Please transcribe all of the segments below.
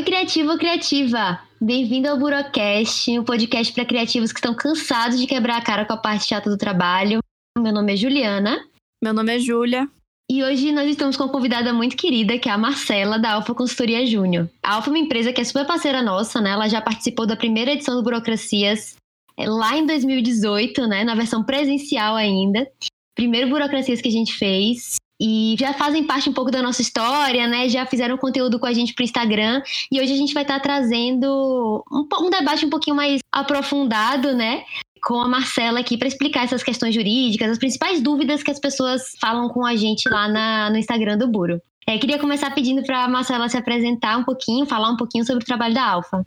Oi, criativo ou criativa! Bem-vindo ao Burocast, um podcast para criativos que estão cansados de quebrar a cara com a parte chata do trabalho. Meu nome é Juliana. Meu nome é Júlia. E hoje nós estamos com uma convidada muito querida, que é a Marcela, da Alfa Consultoria Júnior. A Alfa é uma empresa que é super parceira nossa, né? Ela já participou da primeira edição do Burocracias é, lá em 2018, né? Na versão presencial ainda. Primeiro Burocracias que a gente fez e já fazem parte um pouco da nossa história, né? Já fizeram conteúdo com a gente pro Instagram e hoje a gente vai estar tá trazendo um, um, debate um pouquinho mais aprofundado, né? Com a Marcela aqui para explicar essas questões jurídicas, as principais dúvidas que as pessoas falam com a gente lá na, no Instagram do Buro. É, queria começar pedindo para a Marcela se apresentar um pouquinho, falar um pouquinho sobre o trabalho da Alfa.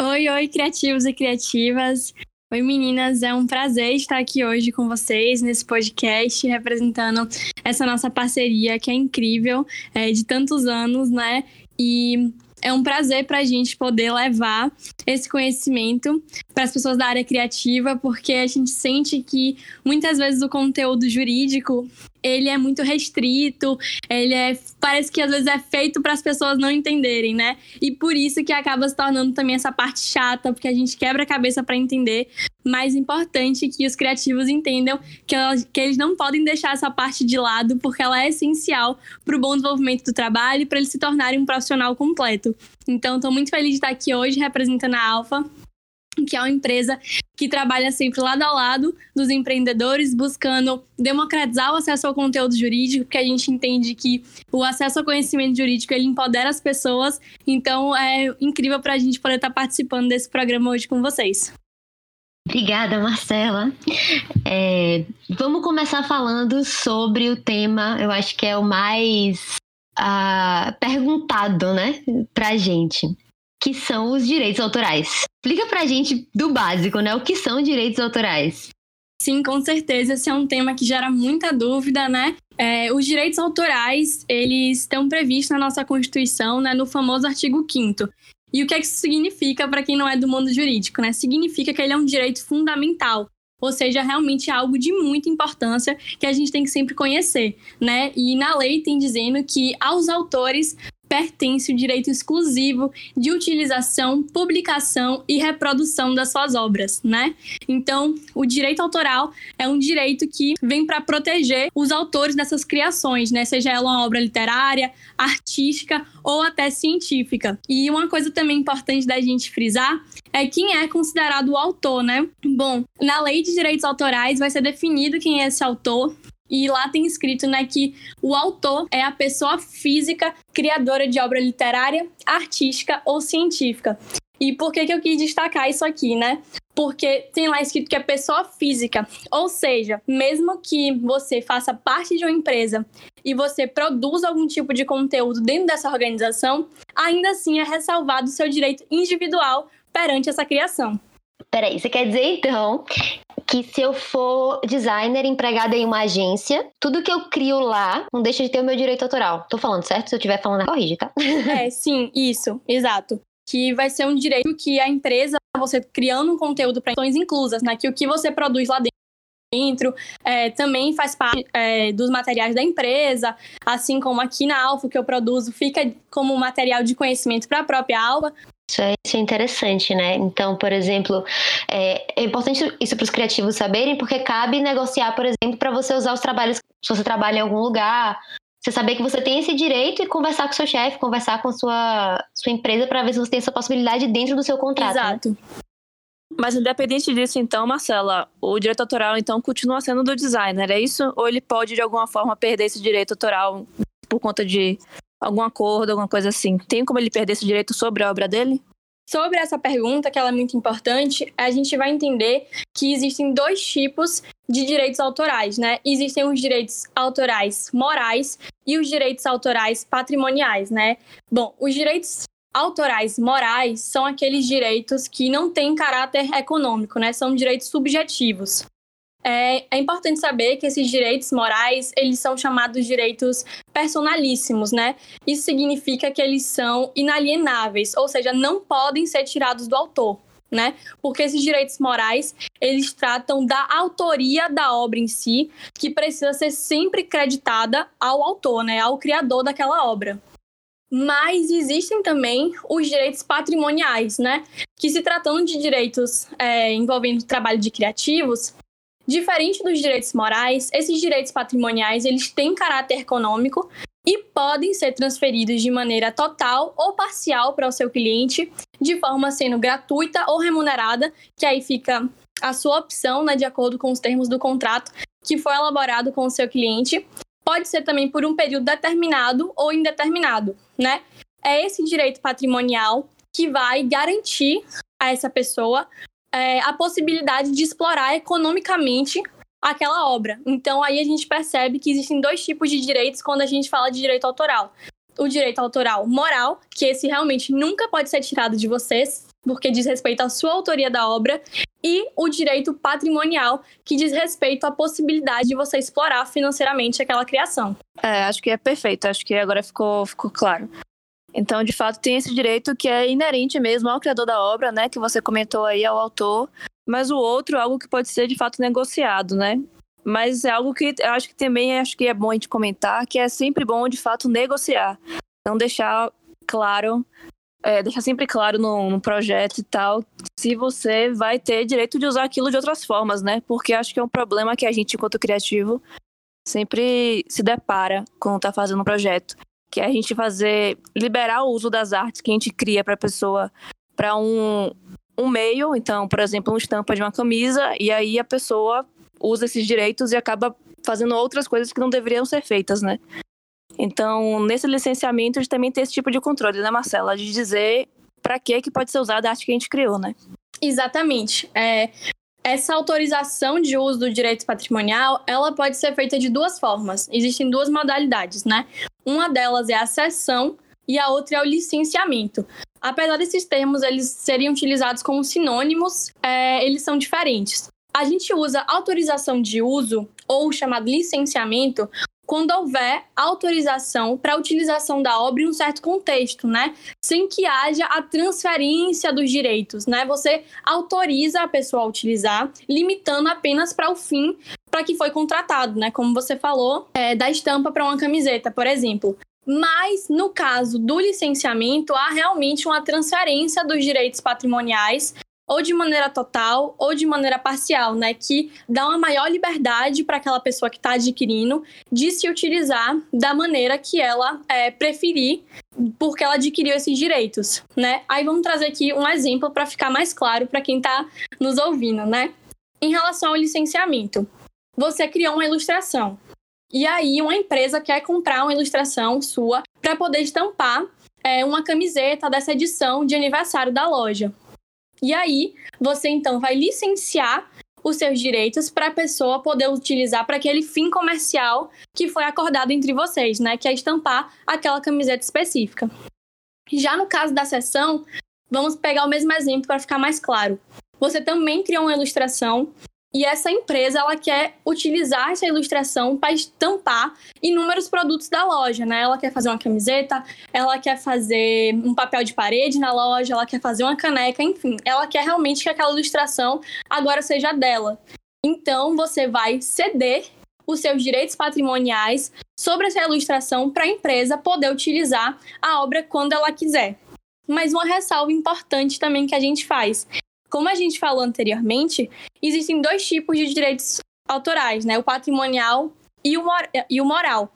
Oi, oi, criativos e criativas. Oi meninas, é um prazer estar aqui hoje com vocês nesse podcast, representando essa nossa parceria que é incrível, é, de tantos anos, né? E é um prazer para a gente poder levar esse conhecimento para as pessoas da área criativa, porque a gente sente que muitas vezes o conteúdo jurídico ele é muito restrito, ele é parece que às vezes é feito para as pessoas não entenderem, né? E por isso que acaba se tornando também essa parte chata, porque a gente quebra a cabeça para entender. Mais importante que os criativos entendam que, elas, que eles não podem deixar essa parte de lado, porque ela é essencial para o bom desenvolvimento do trabalho e para eles se tornarem um profissional completo. Então, estou muito feliz de estar aqui hoje representando a Alfa que é uma empresa que trabalha sempre lado a lado dos empreendedores, buscando democratizar o acesso ao conteúdo jurídico, porque a gente entende que o acesso ao conhecimento jurídico ele empodera as pessoas. Então é incrível para a gente poder estar participando desse programa hoje com vocês. Obrigada, Marcela. É, vamos começar falando sobre o tema, eu acho que é o mais uh, perguntado, né, a gente que são os direitos autorais. Explica pra gente do básico, né? O que são direitos autorais? Sim, com certeza. Esse é um tema que gera muita dúvida, né? É, os direitos autorais, eles estão previstos na nossa Constituição, né, no famoso artigo 5 E o que, é que isso significa para quem não é do mundo jurídico, né? Significa que ele é um direito fundamental, ou seja, realmente é algo de muita importância que a gente tem que sempre conhecer, né? E na lei tem dizendo que aos autores pertence o direito exclusivo de utilização, publicação e reprodução das suas obras, né? Então, o direito autoral é um direito que vem para proteger os autores dessas criações, né? Seja ela uma obra literária, artística ou até científica. E uma coisa também importante da gente frisar é quem é considerado o autor, né? Bom, na lei de direitos autorais vai ser definido quem é esse autor, e lá tem escrito né, que o autor é a pessoa física criadora de obra literária, artística ou científica. E por que, que eu quis destacar isso aqui, né? Porque tem lá escrito que é pessoa física. Ou seja, mesmo que você faça parte de uma empresa e você produza algum tipo de conteúdo dentro dessa organização, ainda assim é ressalvado o seu direito individual perante essa criação. Peraí, você quer dizer então que se eu for designer empregada em uma agência, tudo que eu crio lá não deixa de ter o meu direito autoral. Tô falando certo? Se eu estiver falando, corrige, tá? É, sim, isso, exato. Que vai ser um direito que a empresa, você criando um conteúdo para ações inclusas, né? Que o que você produz lá dentro é, também faz parte é, dos materiais da empresa, assim como aqui na Alfa que eu produzo fica como material de conhecimento para a própria Alfa, isso é, isso é interessante, né? Então, por exemplo, é, é importante isso para os criativos saberem, porque cabe negociar, por exemplo, para você usar os trabalhos, se você trabalha em algum lugar, você saber que você tem esse direito e conversar com seu chefe, conversar com sua, sua empresa para ver se você tem essa possibilidade dentro do seu contrato. Né? Exato. Né? Mas independente disso, então, Marcela, o direito autoral então continua sendo do designer, é isso? Ou ele pode de alguma forma perder esse direito autoral por conta de algum acordo, alguma coisa assim. Tem como ele perder esse direito sobre a obra dele? Sobre essa pergunta, que ela é muito importante, a gente vai entender que existem dois tipos de direitos autorais, né? Existem os direitos autorais morais e os direitos autorais patrimoniais, né? Bom, os direitos autorais morais são aqueles direitos que não têm caráter econômico, né? São direitos subjetivos. É, é, importante saber que esses direitos morais, eles são chamados direitos personalíssimos, né? Isso significa que eles são inalienáveis, ou seja, não podem ser tirados do autor, né? Porque esses direitos morais, eles tratam da autoria da obra em si, que precisa ser sempre creditada ao autor, né? Ao criador daquela obra. Mas existem também os direitos patrimoniais, né? Que se tratando de direitos é, envolvendo trabalho de criativos, diferente dos direitos morais, esses direitos patrimoniais eles têm caráter econômico e podem ser transferidos de maneira total ou parcial para o seu cliente, de forma sendo gratuita ou remunerada, que aí fica a sua opção, né, de acordo com os termos do contrato que foi elaborado com o seu cliente. Pode ser também por um período determinado ou indeterminado, né? É esse direito patrimonial que vai garantir a essa pessoa é, a possibilidade de explorar economicamente aquela obra. Então aí a gente percebe que existem dois tipos de direitos quando a gente fala de direito autoral. O direito autoral moral, que esse realmente nunca pode ser tirado de vocês, porque diz respeito à sua autoria da obra, e o direito patrimonial, que diz respeito à possibilidade de você explorar financeiramente aquela criação. É, acho que é perfeito, acho que agora ficou, ficou claro. Então, de fato, tem esse direito que é inerente mesmo ao criador da obra, né, que você comentou aí, ao autor, mas o outro, algo que pode ser de fato negociado, né? Mas é algo que eu acho que também acho que é bom a gente comentar, que é sempre bom de fato negociar. Não deixar claro, é, deixar sempre claro no, no, projeto e tal, se você vai ter direito de usar aquilo de outras formas, né? Porque acho que é um problema que a gente, enquanto criativo, sempre se depara quando tá fazendo um projeto. Que é a gente fazer, liberar o uso das artes que a gente cria para a pessoa para um, um meio, então, por exemplo, uma estampa de uma camisa, e aí a pessoa usa esses direitos e acaba fazendo outras coisas que não deveriam ser feitas, né? Então, nesse licenciamento, a gente também tem esse tipo de controle, né, Marcela? De dizer para que que pode ser usada a arte que a gente criou, né? Exatamente. É, essa autorização de uso do direito patrimonial, ela pode ser feita de duas formas. Existem duas modalidades, né? Uma delas é a cessão e a outra é o licenciamento. Apesar desses termos eles serem utilizados como sinônimos, é, eles são diferentes. A gente usa autorização de uso, ou chamado licenciamento, quando houver autorização para a utilização da obra em um certo contexto, né? Sem que haja a transferência dos direitos, né? Você autoriza a pessoa a utilizar, limitando apenas para o fim para que foi contratado, né? Como você falou, é, da estampa para uma camiseta, por exemplo. Mas, no caso do licenciamento, há realmente uma transferência dos direitos patrimoniais, ou de maneira total, ou de maneira parcial, né? Que dá uma maior liberdade para aquela pessoa que está adquirindo de se utilizar da maneira que ela é, preferir, porque ela adquiriu esses direitos, né? Aí vamos trazer aqui um exemplo para ficar mais claro para quem está nos ouvindo, né? Em relação ao licenciamento, você criou uma ilustração. E aí, uma empresa quer comprar uma ilustração sua para poder estampar é, uma camiseta dessa edição de aniversário da loja. E aí, você então vai licenciar os seus direitos para a pessoa poder utilizar para aquele fim comercial que foi acordado entre vocês, né? Que é estampar aquela camiseta específica. Já no caso da sessão, vamos pegar o mesmo exemplo para ficar mais claro. Você também criou uma ilustração e essa empresa ela quer utilizar essa ilustração para estampar inúmeros produtos da loja, né? Ela quer fazer uma camiseta, ela quer fazer um papel de parede na loja, ela quer fazer uma caneca, enfim, ela quer realmente que aquela ilustração agora seja dela. Então você vai ceder os seus direitos patrimoniais sobre essa ilustração para a empresa poder utilizar a obra quando ela quiser. Mas uma ressalva importante também que a gente faz como a gente falou anteriormente, existem dois tipos de direitos autorais, né? O patrimonial e o, mor e o moral.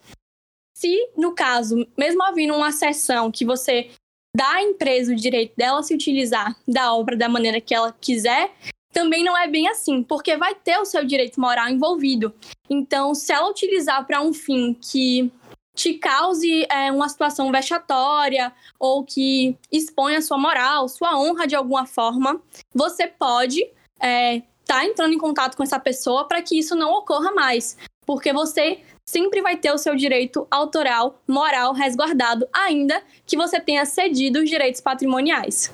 Se, no caso, mesmo havendo uma sessão que você dá à empresa o direito dela se utilizar da obra da maneira que ela quiser, também não é bem assim, porque vai ter o seu direito moral envolvido. Então, se ela utilizar para um fim que te cause é, uma situação vexatória ou que exponha sua moral, sua honra de alguma forma, você pode estar é, tá entrando em contato com essa pessoa para que isso não ocorra mais, porque você sempre vai ter o seu direito autoral, moral resguardado, ainda que você tenha cedido os direitos patrimoniais.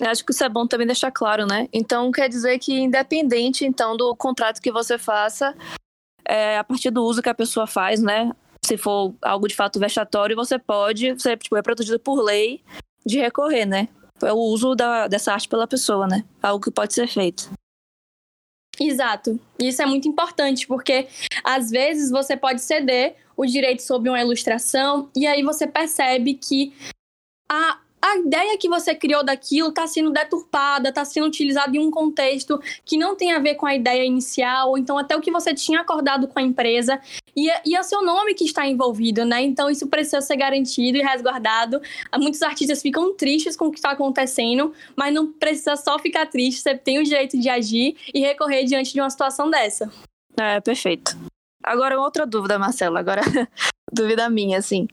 Eu acho que isso é bom também deixar claro, né? Então quer dizer que independente então do contrato que você faça, é, a partir do uso que a pessoa faz, né? Se for algo de fato vexatório, você pode, você tipo, é protegido por lei de recorrer, né? É o uso da, dessa arte pela pessoa, né? Algo que pode ser feito. Exato. Isso é muito importante, porque às vezes você pode ceder o direito sobre uma ilustração e aí você percebe que a, a ideia que você criou daquilo está sendo deturpada, está sendo utilizada em um contexto que não tem a ver com a ideia inicial, ou então até o que você tinha acordado com a empresa, e, é, e é o seu nome que está envolvido, né? Então isso precisa ser garantido e resguardado. Muitos artistas ficam tristes com o que está acontecendo, mas não precisa só ficar triste, você tem o direito de agir e recorrer diante de uma situação dessa. É, perfeito. Agora, outra dúvida, Marcela, agora dúvida minha, assim.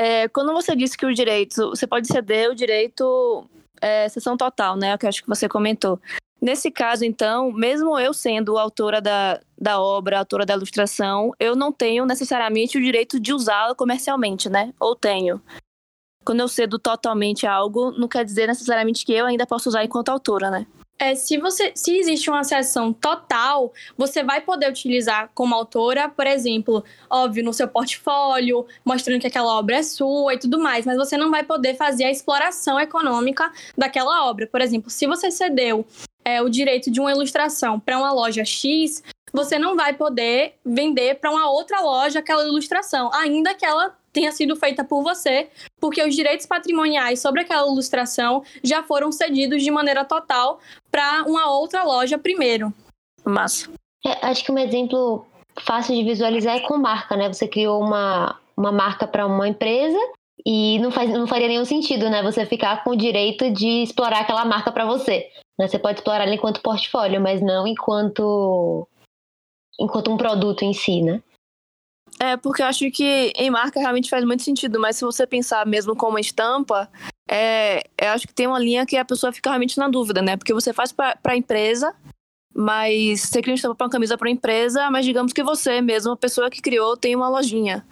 É, quando você disse que o direito, você pode ceder o direito é, sessão total, né? Que eu acho que você comentou. Nesse caso, então, mesmo eu sendo autora da, da obra, autora da ilustração, eu não tenho necessariamente o direito de usá-la comercialmente, né? Ou tenho. Quando eu cedo totalmente algo, não quer dizer necessariamente que eu ainda posso usar enquanto autora, né? É, se você se existe uma sessão total, você vai poder utilizar como autora, por exemplo, óbvio, no seu portfólio, mostrando que aquela obra é sua e tudo mais, mas você não vai poder fazer a exploração econômica daquela obra. Por exemplo, se você cedeu é, o direito de uma ilustração para uma loja X, você não vai poder vender para uma outra loja aquela ilustração, ainda que ela tenha sido feita por você, porque os direitos patrimoniais sobre aquela ilustração já foram cedidos de maneira total para uma outra loja primeiro. Massa. É, acho que um exemplo fácil de visualizar é com marca, né? Você criou uma, uma marca para uma empresa e não, faz, não faria nenhum sentido, né? Você ficar com o direito de explorar aquela marca para você. Né? Você pode explorar ela enquanto portfólio, mas não enquanto enquanto um produto em si, né? É, porque eu acho que em marca realmente faz muito sentido, mas se você pensar mesmo como estampa, é, eu acho que tem uma linha que a pessoa fica realmente na dúvida, né? Porque você faz para a empresa, mas você cria uma estampa para uma camisa para a empresa, mas digamos que você mesmo, a pessoa que criou, tem uma lojinha.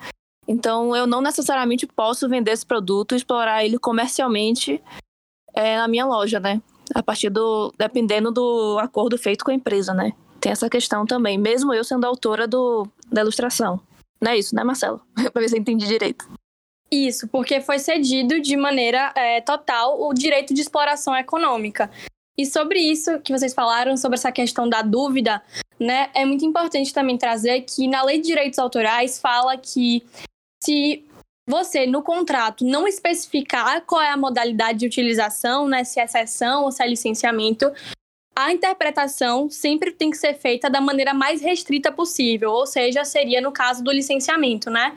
Então eu não necessariamente posso vender esse produto e explorar ele comercialmente é, na minha loja, né? A partir do. dependendo do acordo feito com a empresa, né? Tem essa questão também, mesmo eu sendo autora do, da ilustração. Não é isso, né, Marcelo? pra ver se eu entendi direito. Isso, porque foi cedido de maneira é, total o direito de exploração econômica. E sobre isso que vocês falaram, sobre essa questão da dúvida, né, é muito importante também trazer que na Lei de Direitos Autorais fala que se você, no contrato, não especificar qual é a modalidade de utilização, né, se é sessão ou se é licenciamento, a interpretação sempre tem que ser feita da maneira mais restrita possível, ou seja, seria no caso do licenciamento, né?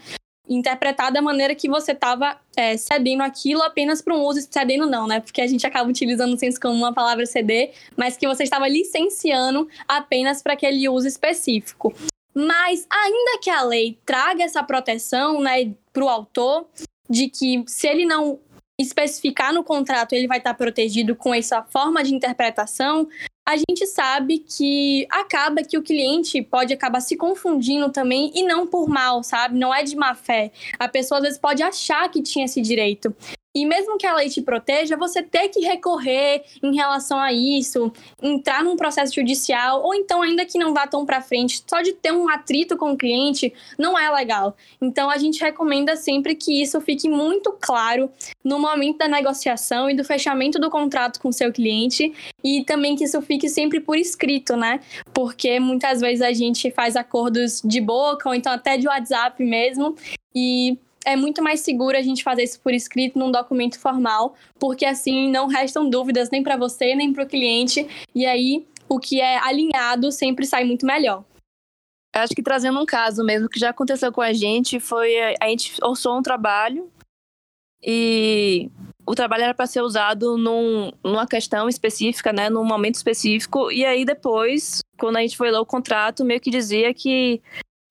Interpretar da maneira que você estava é, cedendo aquilo apenas para um uso, cedendo não, né? Porque a gente acaba utilizando senso comum a palavra ceder, mas que você estava licenciando apenas para aquele uso específico. Mas, ainda que a lei traga essa proteção né, para o autor, de que se ele não especificar no contrato, ele vai estar protegido com essa forma de interpretação, a gente sabe que acaba que o cliente pode acabar se confundindo também e não por mal, sabe? Não é de má fé. A pessoa às vezes pode achar que tinha esse direito. E mesmo que a lei te proteja, você ter que recorrer em relação a isso, entrar num processo judicial, ou então, ainda que não vá tão para frente, só de ter um atrito com o cliente, não é legal. Então, a gente recomenda sempre que isso fique muito claro no momento da negociação e do fechamento do contrato com o seu cliente, e também que isso fique sempre por escrito, né? Porque muitas vezes a gente faz acordos de boca, ou então até de WhatsApp mesmo, e é muito mais seguro a gente fazer isso por escrito num documento formal, porque assim não restam dúvidas nem para você nem para o cliente, e aí o que é alinhado sempre sai muito melhor. Acho que trazendo um caso mesmo que já aconteceu com a gente, foi a gente orçou um trabalho e o trabalho era para ser usado num, numa questão específica, né, num momento específico, e aí depois, quando a gente foi ler o contrato, meio que dizia que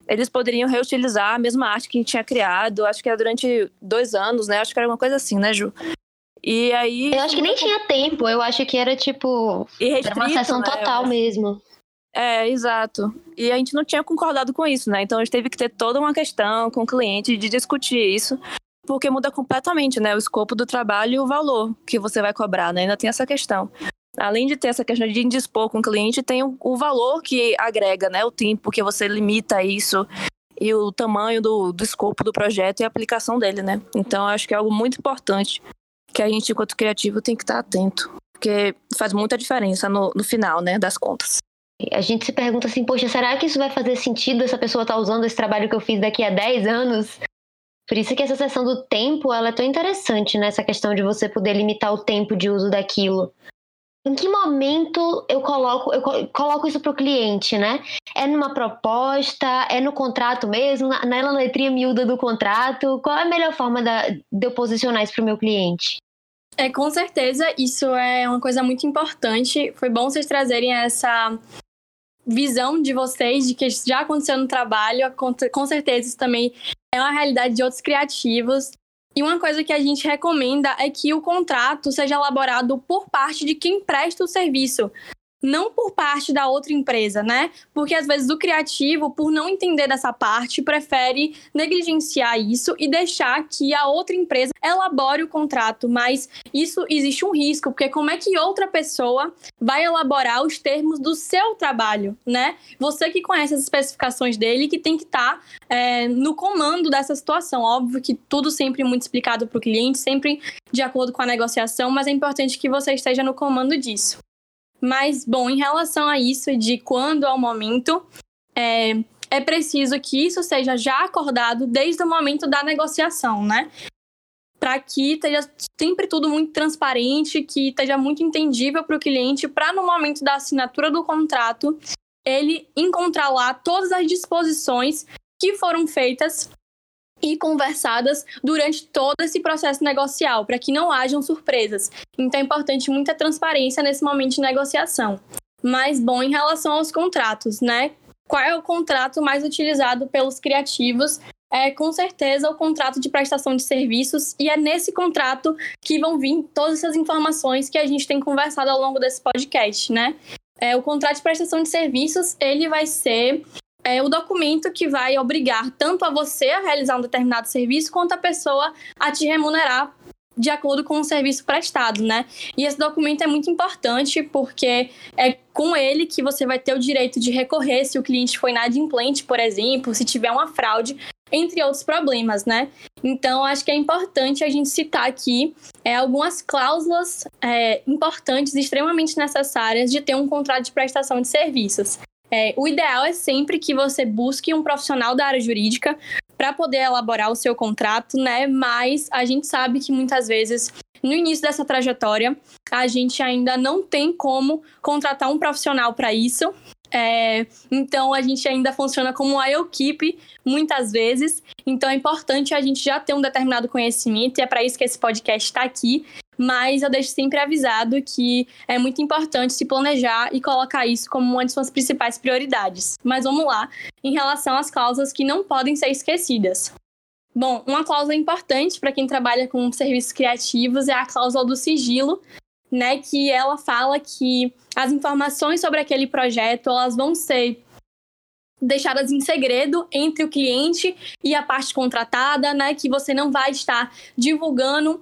eles poderiam reutilizar a mesma arte que a gente tinha criado, acho que era durante dois anos, né? Acho que era uma coisa assim, né, Ju? E aí. Eu acho que nem tinha tempo, eu acho que era tipo. Era uma sessão né? total mesmo. É, exato. E a gente não tinha concordado com isso, né? Então a gente teve que ter toda uma questão com o cliente de discutir isso, porque muda completamente, né? O escopo do trabalho e o valor que você vai cobrar, né? Ainda tem essa questão além de ter essa questão de indispor com o cliente, tem o, valor que agrega, né? O tempo que você limita isso e o tamanho do, do escopo do projeto e a aplicação dele, né? Então, acho que é algo muito importante que a gente, enquanto criativo, tem que estar atento, porque faz muita diferença no, no final, né, das contas. A gente se pergunta assim, poxa, será que isso vai fazer sentido essa pessoa estar tá usando esse trabalho que eu fiz daqui a 10 anos? Por isso que essa sessão do tempo, ela é tão interessante, né? Essa questão de você poder limitar o tempo de uso daquilo. Em que momento eu coloco, eu coloco isso para o cliente, né? É numa proposta, é no contrato mesmo, na, na letrinha miúda do contrato? Qual é a melhor forma da, de eu posicionar isso para o meu cliente? É, com certeza, isso é uma coisa muito importante. Foi bom vocês trazerem essa visão de vocês de que já aconteceu no trabalho, com certeza isso também é uma realidade de outros criativos. E uma coisa que a gente recomenda é que o contrato seja elaborado por parte de quem presta o serviço não por parte da outra empresa, né? Porque às vezes o criativo, por não entender dessa parte, prefere negligenciar isso e deixar que a outra empresa elabore o contrato, mas isso existe um risco, porque como é que outra pessoa vai elaborar os termos do seu trabalho, né? Você que conhece as especificações dele, que tem que estar tá, é, no comando dessa situação. Óbvio que tudo sempre muito explicado para o cliente, sempre de acordo com a negociação, mas é importante que você esteja no comando disso. Mas, bom, em relação a isso, de quando é o momento, é, é preciso que isso seja já acordado desde o momento da negociação, né? Para que esteja sempre tudo muito transparente, que esteja muito entendível para o cliente, para no momento da assinatura do contrato ele encontrar lá todas as disposições que foram feitas e conversadas durante todo esse processo negocial, para que não hajam surpresas. Então é importante muita transparência nesse momento de negociação. Mas, bom, em relação aos contratos, né? Qual é o contrato mais utilizado pelos criativos? É com certeza o contrato de prestação de serviços, e é nesse contrato que vão vir todas essas informações que a gente tem conversado ao longo desse podcast, né? É, o contrato de prestação de serviços ele vai ser é o documento que vai obrigar tanto a você a realizar um determinado serviço quanto a pessoa a te remunerar de acordo com o serviço prestado, né? E esse documento é muito importante porque é com ele que você vai ter o direito de recorrer se o cliente foi inadimplente, por exemplo, se tiver uma fraude, entre outros problemas, né? Então, acho que é importante a gente citar aqui é, algumas cláusulas é, importantes, extremamente necessárias de ter um contrato de prestação de serviços. É, o ideal é sempre que você busque um profissional da área jurídica para poder elaborar o seu contrato, né? Mas a gente sabe que muitas vezes no início dessa trajetória a gente ainda não tem como contratar um profissional para isso. É, então a gente ainda funciona como uma equipe muitas vezes. Então é importante a gente já ter um determinado conhecimento e é para isso que esse podcast está aqui mas eu deixo sempre avisado que é muito importante se planejar e colocar isso como uma de suas principais prioridades. Mas vamos lá, em relação às cláusulas que não podem ser esquecidas. Bom, uma cláusula importante para quem trabalha com serviços criativos é a cláusula do sigilo, né, que ela fala que as informações sobre aquele projeto, elas vão ser deixadas em segredo entre o cliente e a parte contratada, né, que você não vai estar divulgando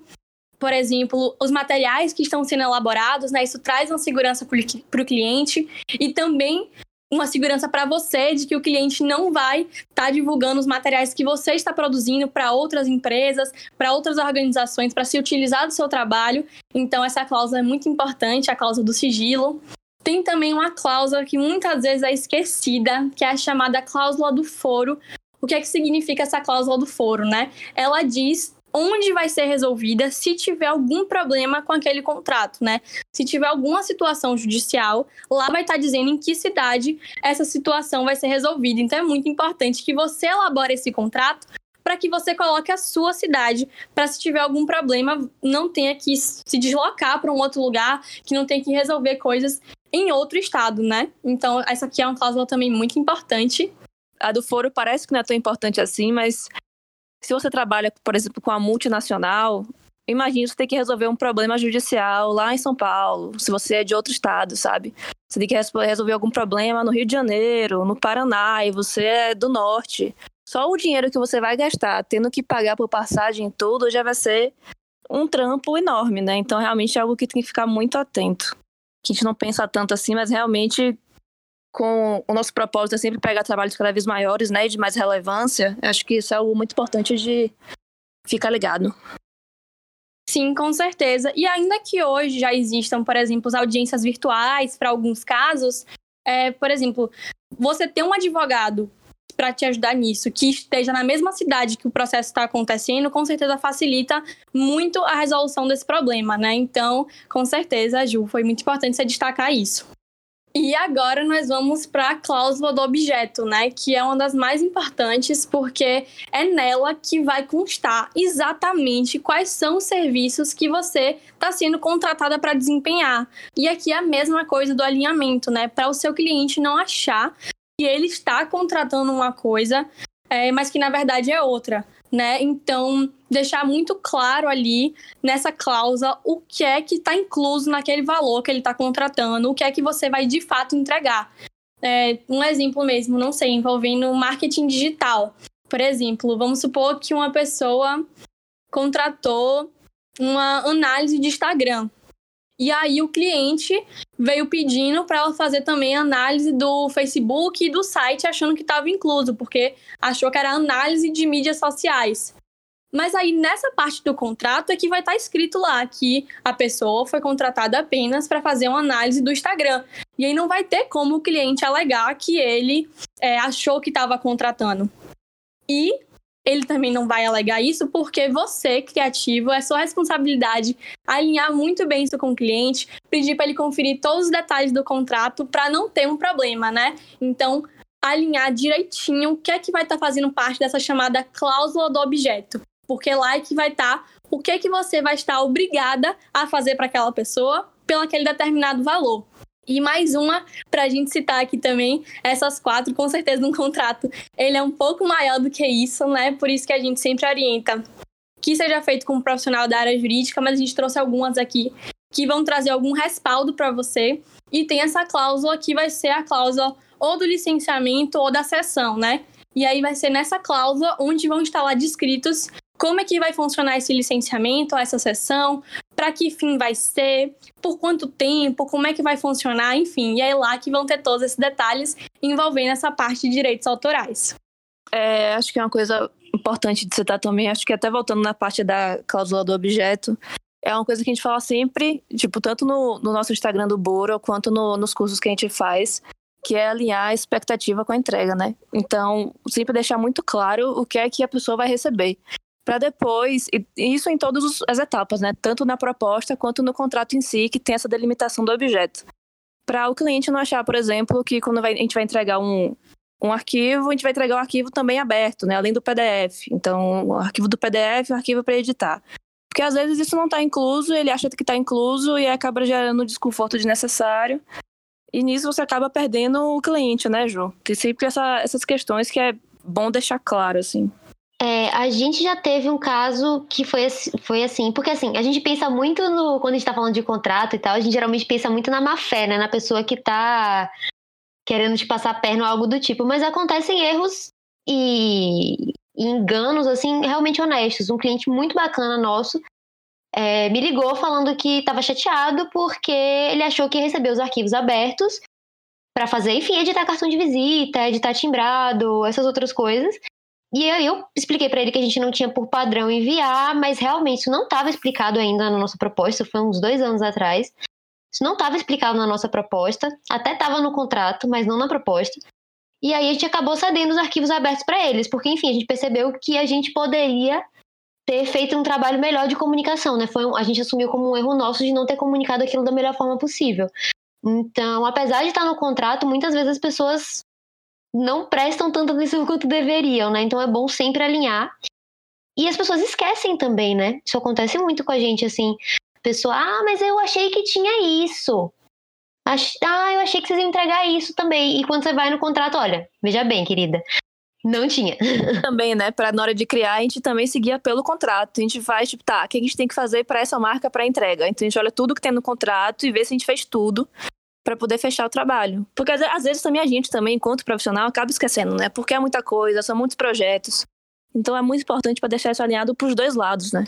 por exemplo, os materiais que estão sendo elaborados, né? Isso traz uma segurança para o cliente e também uma segurança para você de que o cliente não vai estar tá divulgando os materiais que você está produzindo para outras empresas, para outras organizações, para se utilizar do seu trabalho. Então, essa cláusula é muito importante, a cláusula do sigilo. Tem também uma cláusula que muitas vezes é esquecida, que é a chamada cláusula do foro. O que é que significa essa cláusula do foro, né? Ela diz onde vai ser resolvida se tiver algum problema com aquele contrato, né? Se tiver alguma situação judicial, lá vai estar dizendo em que cidade essa situação vai ser resolvida. Então é muito importante que você elabore esse contrato para que você coloque a sua cidade, para se tiver algum problema, não tenha que se deslocar para um outro lugar, que não tenha que resolver coisas em outro estado, né? Então, essa aqui é uma cláusula também muito importante. A do foro parece que não é tão importante assim, mas se você trabalha, por exemplo, com a multinacional, imagine você ter que resolver um problema judicial lá em São Paulo, se você é de outro estado, sabe? Você tem que resolver algum problema no Rio de Janeiro, no Paraná, e você é do norte. Só o dinheiro que você vai gastar tendo que pagar por passagem e tudo já vai ser um trampo enorme, né? Então, realmente é algo que tem que ficar muito atento. Que a gente não pensa tanto assim, mas realmente com o nosso propósito é sempre pegar trabalhos cada vez maiores, né, e de mais relevância, acho que isso é algo muito importante de ficar ligado. Sim, com certeza. E ainda que hoje já existam, por exemplo, as audiências virtuais para alguns casos, é, por exemplo, você ter um advogado para te ajudar nisso, que esteja na mesma cidade que o processo está acontecendo, com certeza facilita muito a resolução desse problema, né? Então, com certeza, Ju, foi muito importante você destacar isso. E agora nós vamos para a cláusula do objeto, né? Que é uma das mais importantes, porque é nela que vai constar exatamente quais são os serviços que você está sendo contratada para desempenhar. E aqui é a mesma coisa do alinhamento, né? Para o seu cliente não achar que ele está contratando uma coisa, é, mas que na verdade é outra né? Então, deixar muito claro ali nessa cláusula o que é que está incluso naquele valor que ele está contratando, o que é que você vai de fato entregar. É, um exemplo mesmo, não sei, envolvendo marketing digital. Por exemplo, vamos supor que uma pessoa contratou uma análise de Instagram. E aí o cliente veio pedindo para ela fazer também análise do Facebook e do site, achando que estava incluso, porque achou que era análise de mídias sociais. Mas aí nessa parte do contrato é que vai estar tá escrito lá que a pessoa foi contratada apenas para fazer uma análise do Instagram. E aí não vai ter como o cliente alegar que ele é, achou que estava contratando. E ele também não vai alegar isso porque você, criativo, é sua responsabilidade alinhar muito bem isso com o cliente, pedir para ele conferir todos os detalhes do contrato para não ter um problema, né? Então, alinhar direitinho o que é que vai estar tá fazendo parte dessa chamada cláusula do objeto, porque lá é que vai estar tá o que é que você vai estar obrigada a fazer para aquela pessoa pelo aquele determinado valor. E mais uma, para a gente citar aqui também, essas quatro, com certeza, um contrato, ele é um pouco maior do que isso, né? Por isso que a gente sempre orienta que seja feito com um profissional da área jurídica, mas a gente trouxe algumas aqui que vão trazer algum respaldo para você. E tem essa cláusula que vai ser a cláusula ou do licenciamento ou da sessão, né? E aí vai ser nessa cláusula onde vão estar lá descritos como é que vai funcionar esse licenciamento, essa sessão, para que fim vai ser, por quanto tempo, como é que vai funcionar, enfim. E é lá que vão ter todos esses detalhes envolvendo essa parte de direitos autorais. É, acho que é uma coisa importante de citar também, acho que até voltando na parte da cláusula do objeto, é uma coisa que a gente fala sempre, tipo, tanto no, no nosso Instagram do Boro, quanto no, nos cursos que a gente faz, que é alinhar a expectativa com a entrega, né? Então, sempre deixar muito claro o que é que a pessoa vai receber para depois, e isso em todas as etapas, né? Tanto na proposta quanto no contrato em si, que tem essa delimitação do objeto. Para o cliente não achar, por exemplo, que quando a gente vai entregar um, um arquivo, a gente vai entregar o um arquivo também aberto, né? Além do PDF. Então, o arquivo do PDF o arquivo para editar. Porque às vezes isso não está incluso, ele acha que está incluso e acaba gerando desconforto desnecessário. E nisso você acaba perdendo o cliente, né, Ju? Tem sempre essa, essas questões que é bom deixar claro, assim. É, a gente já teve um caso que foi, foi assim, porque assim, a gente pensa muito no. Quando a gente tá falando de contrato e tal, a gente geralmente pensa muito na má fé, né? Na pessoa que tá querendo te passar a perna ou algo do tipo. Mas acontecem erros e, e enganos, assim, realmente honestos. Um cliente muito bacana nosso é, me ligou falando que estava chateado porque ele achou que recebeu os arquivos abertos para fazer, enfim, editar cartão de visita, editar timbrado, essas outras coisas. E aí eu expliquei para ele que a gente não tinha por padrão enviar, mas realmente isso não estava explicado ainda na nossa proposta, foi uns dois anos atrás. Isso não estava explicado na nossa proposta, até estava no contrato, mas não na proposta. E aí a gente acabou cedendo os arquivos abertos para eles, porque enfim, a gente percebeu que a gente poderia ter feito um trabalho melhor de comunicação, né? Foi um, a gente assumiu como um erro nosso de não ter comunicado aquilo da melhor forma possível. Então, apesar de estar no contrato, muitas vezes as pessoas não prestam tanta atenção quanto deveriam, né? Então é bom sempre alinhar. E as pessoas esquecem também, né? Isso acontece muito com a gente, assim. Pessoa, ah, mas eu achei que tinha isso. Ah, eu achei que vocês iam entregar isso também. E quando você vai no contrato, olha, veja bem, querida, não tinha. Também, né? Para na hora de criar, a gente também seguia pelo contrato. A gente faz, tipo, tá, o que a gente tem que fazer para essa marca para entrega? Então a gente olha tudo que tem no contrato e vê se a gente fez tudo para poder fechar o trabalho. Porque às vezes também a gente também, enquanto profissional, acaba esquecendo, né? Porque é muita coisa, são muitos projetos. Então é muito importante para deixar isso alinhado para os dois lados, né?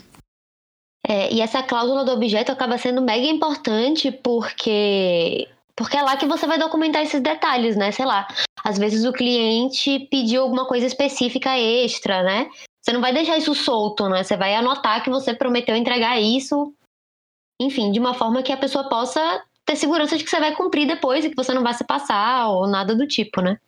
É, e essa cláusula do objeto acaba sendo mega importante porque porque é lá que você vai documentar esses detalhes, né? Sei lá, às vezes o cliente pediu alguma coisa específica extra, né? Você não vai deixar isso solto, né? Você vai anotar que você prometeu entregar isso, enfim, de uma forma que a pessoa possa ter segurança de que você vai cumprir depois e que você não vai se passar ou nada do tipo, né?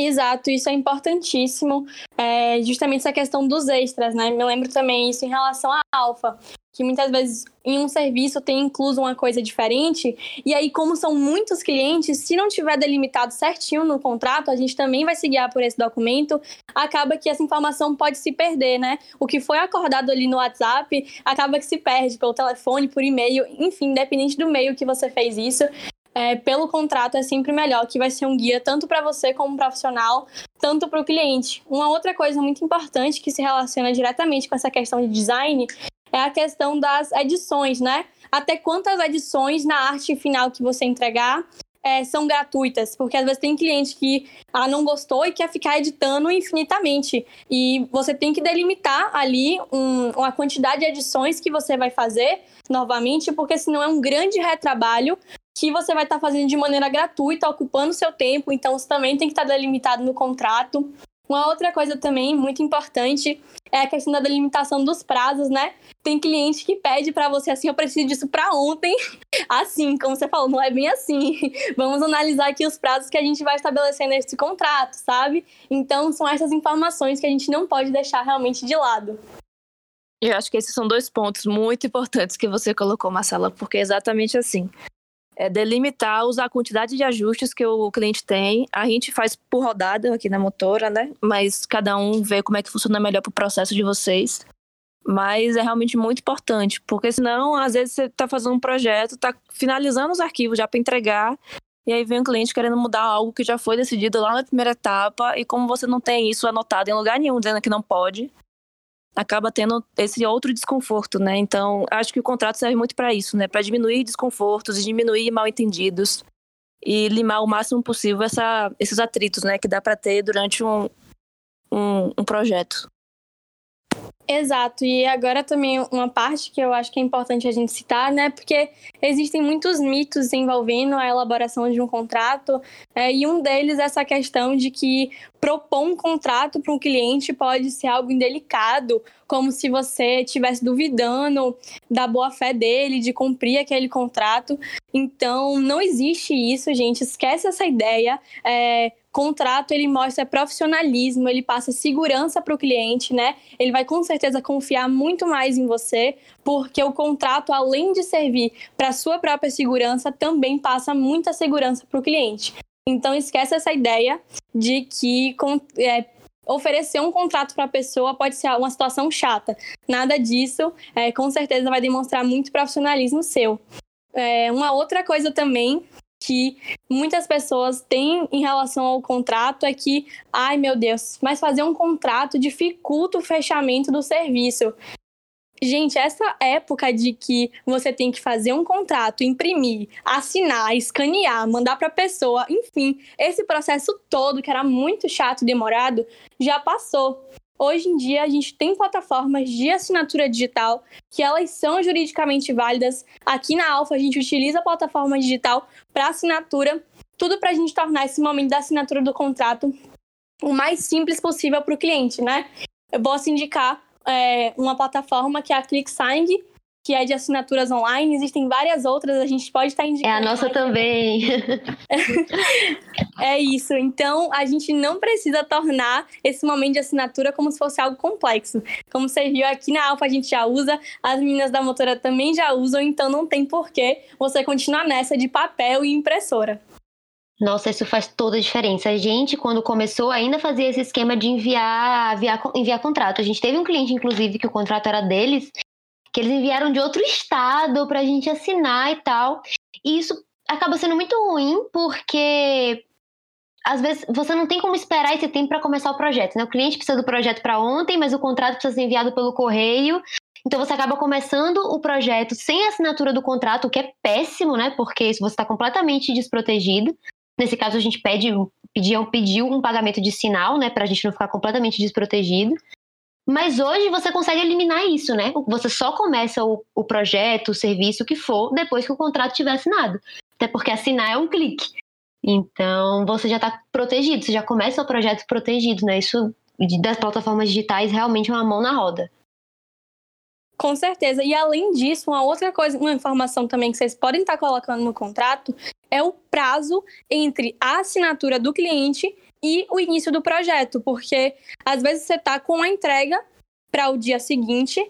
Exato, isso é importantíssimo. É justamente essa questão dos extras, né? Me lembro também isso em relação à alfa, que muitas vezes em um serviço tem incluso uma coisa diferente, e aí, como são muitos clientes, se não tiver delimitado certinho no contrato, a gente também vai se guiar por esse documento, acaba que essa informação pode se perder, né? O que foi acordado ali no WhatsApp acaba que se perde pelo telefone, por e-mail, enfim, independente do meio que você fez isso é, pelo contrato é sempre melhor, que vai ser um guia tanto para você como profissional, tanto para o cliente. Uma outra coisa muito importante que se relaciona diretamente com essa questão de design é a questão das edições, né? Até quantas edições na arte final que você entregar é, são gratuitas, porque às vezes tem cliente que ah, não gostou e quer ficar editando infinitamente. E você tem que delimitar ali um, uma quantidade de edições que você vai fazer novamente, porque senão é um grande retrabalho que você vai estar tá fazendo de maneira gratuita, ocupando seu tempo, então isso também tem que estar tá delimitado no contrato. Uma outra coisa também muito importante é a questão da delimitação dos prazos, né? Tem cliente que pede para você assim, eu preciso disso para ontem. Assim, como você falou, não é bem assim. Vamos analisar aqui os prazos que a gente vai estabelecer nesse contrato, sabe? Então, são essas informações que a gente não pode deixar realmente de lado. Eu acho que esses são dois pontos muito importantes que você colocou, Marcela, porque é exatamente assim é delimitar, usar a quantidade de ajustes que o cliente tem. A gente faz por rodada aqui na motora, né? Mas cada um vê como é que funciona melhor para o processo de vocês. Mas é realmente muito importante, porque senão, às vezes, você está fazendo um projeto, está finalizando os arquivos já para entregar, e aí vem um cliente querendo mudar algo que já foi decidido lá na primeira etapa, e como você não tem isso anotado em lugar nenhum, dizendo que não pode, acaba tendo esse outro desconforto, né? Então, acho que o contrato serve muito para isso, né? Para diminuir desconfortos diminuir mal-entendidos e limar o máximo possível essa, esses atritos, né? Que dá para ter durante um, um, um projeto. Exato, e agora também uma parte que eu acho que é importante a gente citar, né? Porque existem muitos mitos envolvendo a elaboração de um contrato, é, e um deles é essa questão de que propor um contrato para um cliente pode ser algo indelicado, como se você estivesse duvidando da boa fé dele de cumprir aquele contrato. Então, não existe isso, gente. Esquece essa ideia. É, contrato ele mostra profissionalismo, ele passa segurança para o cliente, né? Ele vai com certeza confiar muito mais em você, porque o contrato, além de servir para sua própria segurança, também passa muita segurança para o cliente. Então esquece essa ideia de que é, oferecer um contrato para a pessoa pode ser uma situação chata. Nada disso, é, com certeza vai demonstrar muito profissionalismo seu. É, uma outra coisa também que muitas pessoas têm em relação ao contrato é que, ai meu Deus, mas fazer um contrato dificulta o fechamento do serviço. Gente, essa época de que você tem que fazer um contrato, imprimir, assinar, escanear, mandar para a pessoa, enfim, esse processo todo que era muito chato e demorado, já passou. Hoje em dia, a gente tem plataformas de assinatura digital que elas são juridicamente válidas. Aqui na Alfa, a gente utiliza a plataforma digital para assinatura, tudo para a gente tornar esse momento da assinatura do contrato o mais simples possível para o cliente, né? Eu posso indicar é, uma plataforma que é a ClickSign, que é de assinaturas online, existem várias outras, a gente pode estar indicando. É a nossa também. é isso. Então, a gente não precisa tornar esse momento de assinatura como se fosse algo complexo. Como você viu aqui na Alfa, a gente já usa, as meninas da motora também já usam, então não tem porquê você continuar nessa de papel e impressora. Nossa, isso faz toda a diferença. A gente, quando começou, ainda fazia esse esquema de enviar, enviar, enviar contrato. A gente teve um cliente, inclusive, que o contrato era deles, que eles enviaram de outro estado para a gente assinar e tal. E isso acaba sendo muito ruim, porque às vezes você não tem como esperar esse tempo para começar o projeto, né? O cliente precisa do projeto para ontem, mas o contrato precisa ser enviado pelo correio. Então você acaba começando o projeto sem a assinatura do contrato, o que é péssimo, né? Porque você está completamente desprotegido. Nesse caso, a gente pede, pediu, pediu um pagamento de sinal, né? Para a gente não ficar completamente desprotegido. Mas hoje você consegue eliminar isso, né? Você só começa o, o projeto, o serviço, o que for, depois que o contrato tiver assinado. Até porque assinar é um clique. Então você já está protegido, você já começa o projeto protegido, né? Isso das plataformas digitais realmente é uma mão na roda. Com certeza. E além disso, uma outra coisa, uma informação também que vocês podem estar colocando no contrato é o prazo entre a assinatura do cliente e o início do projeto, porque às vezes você está com a entrega para o dia seguinte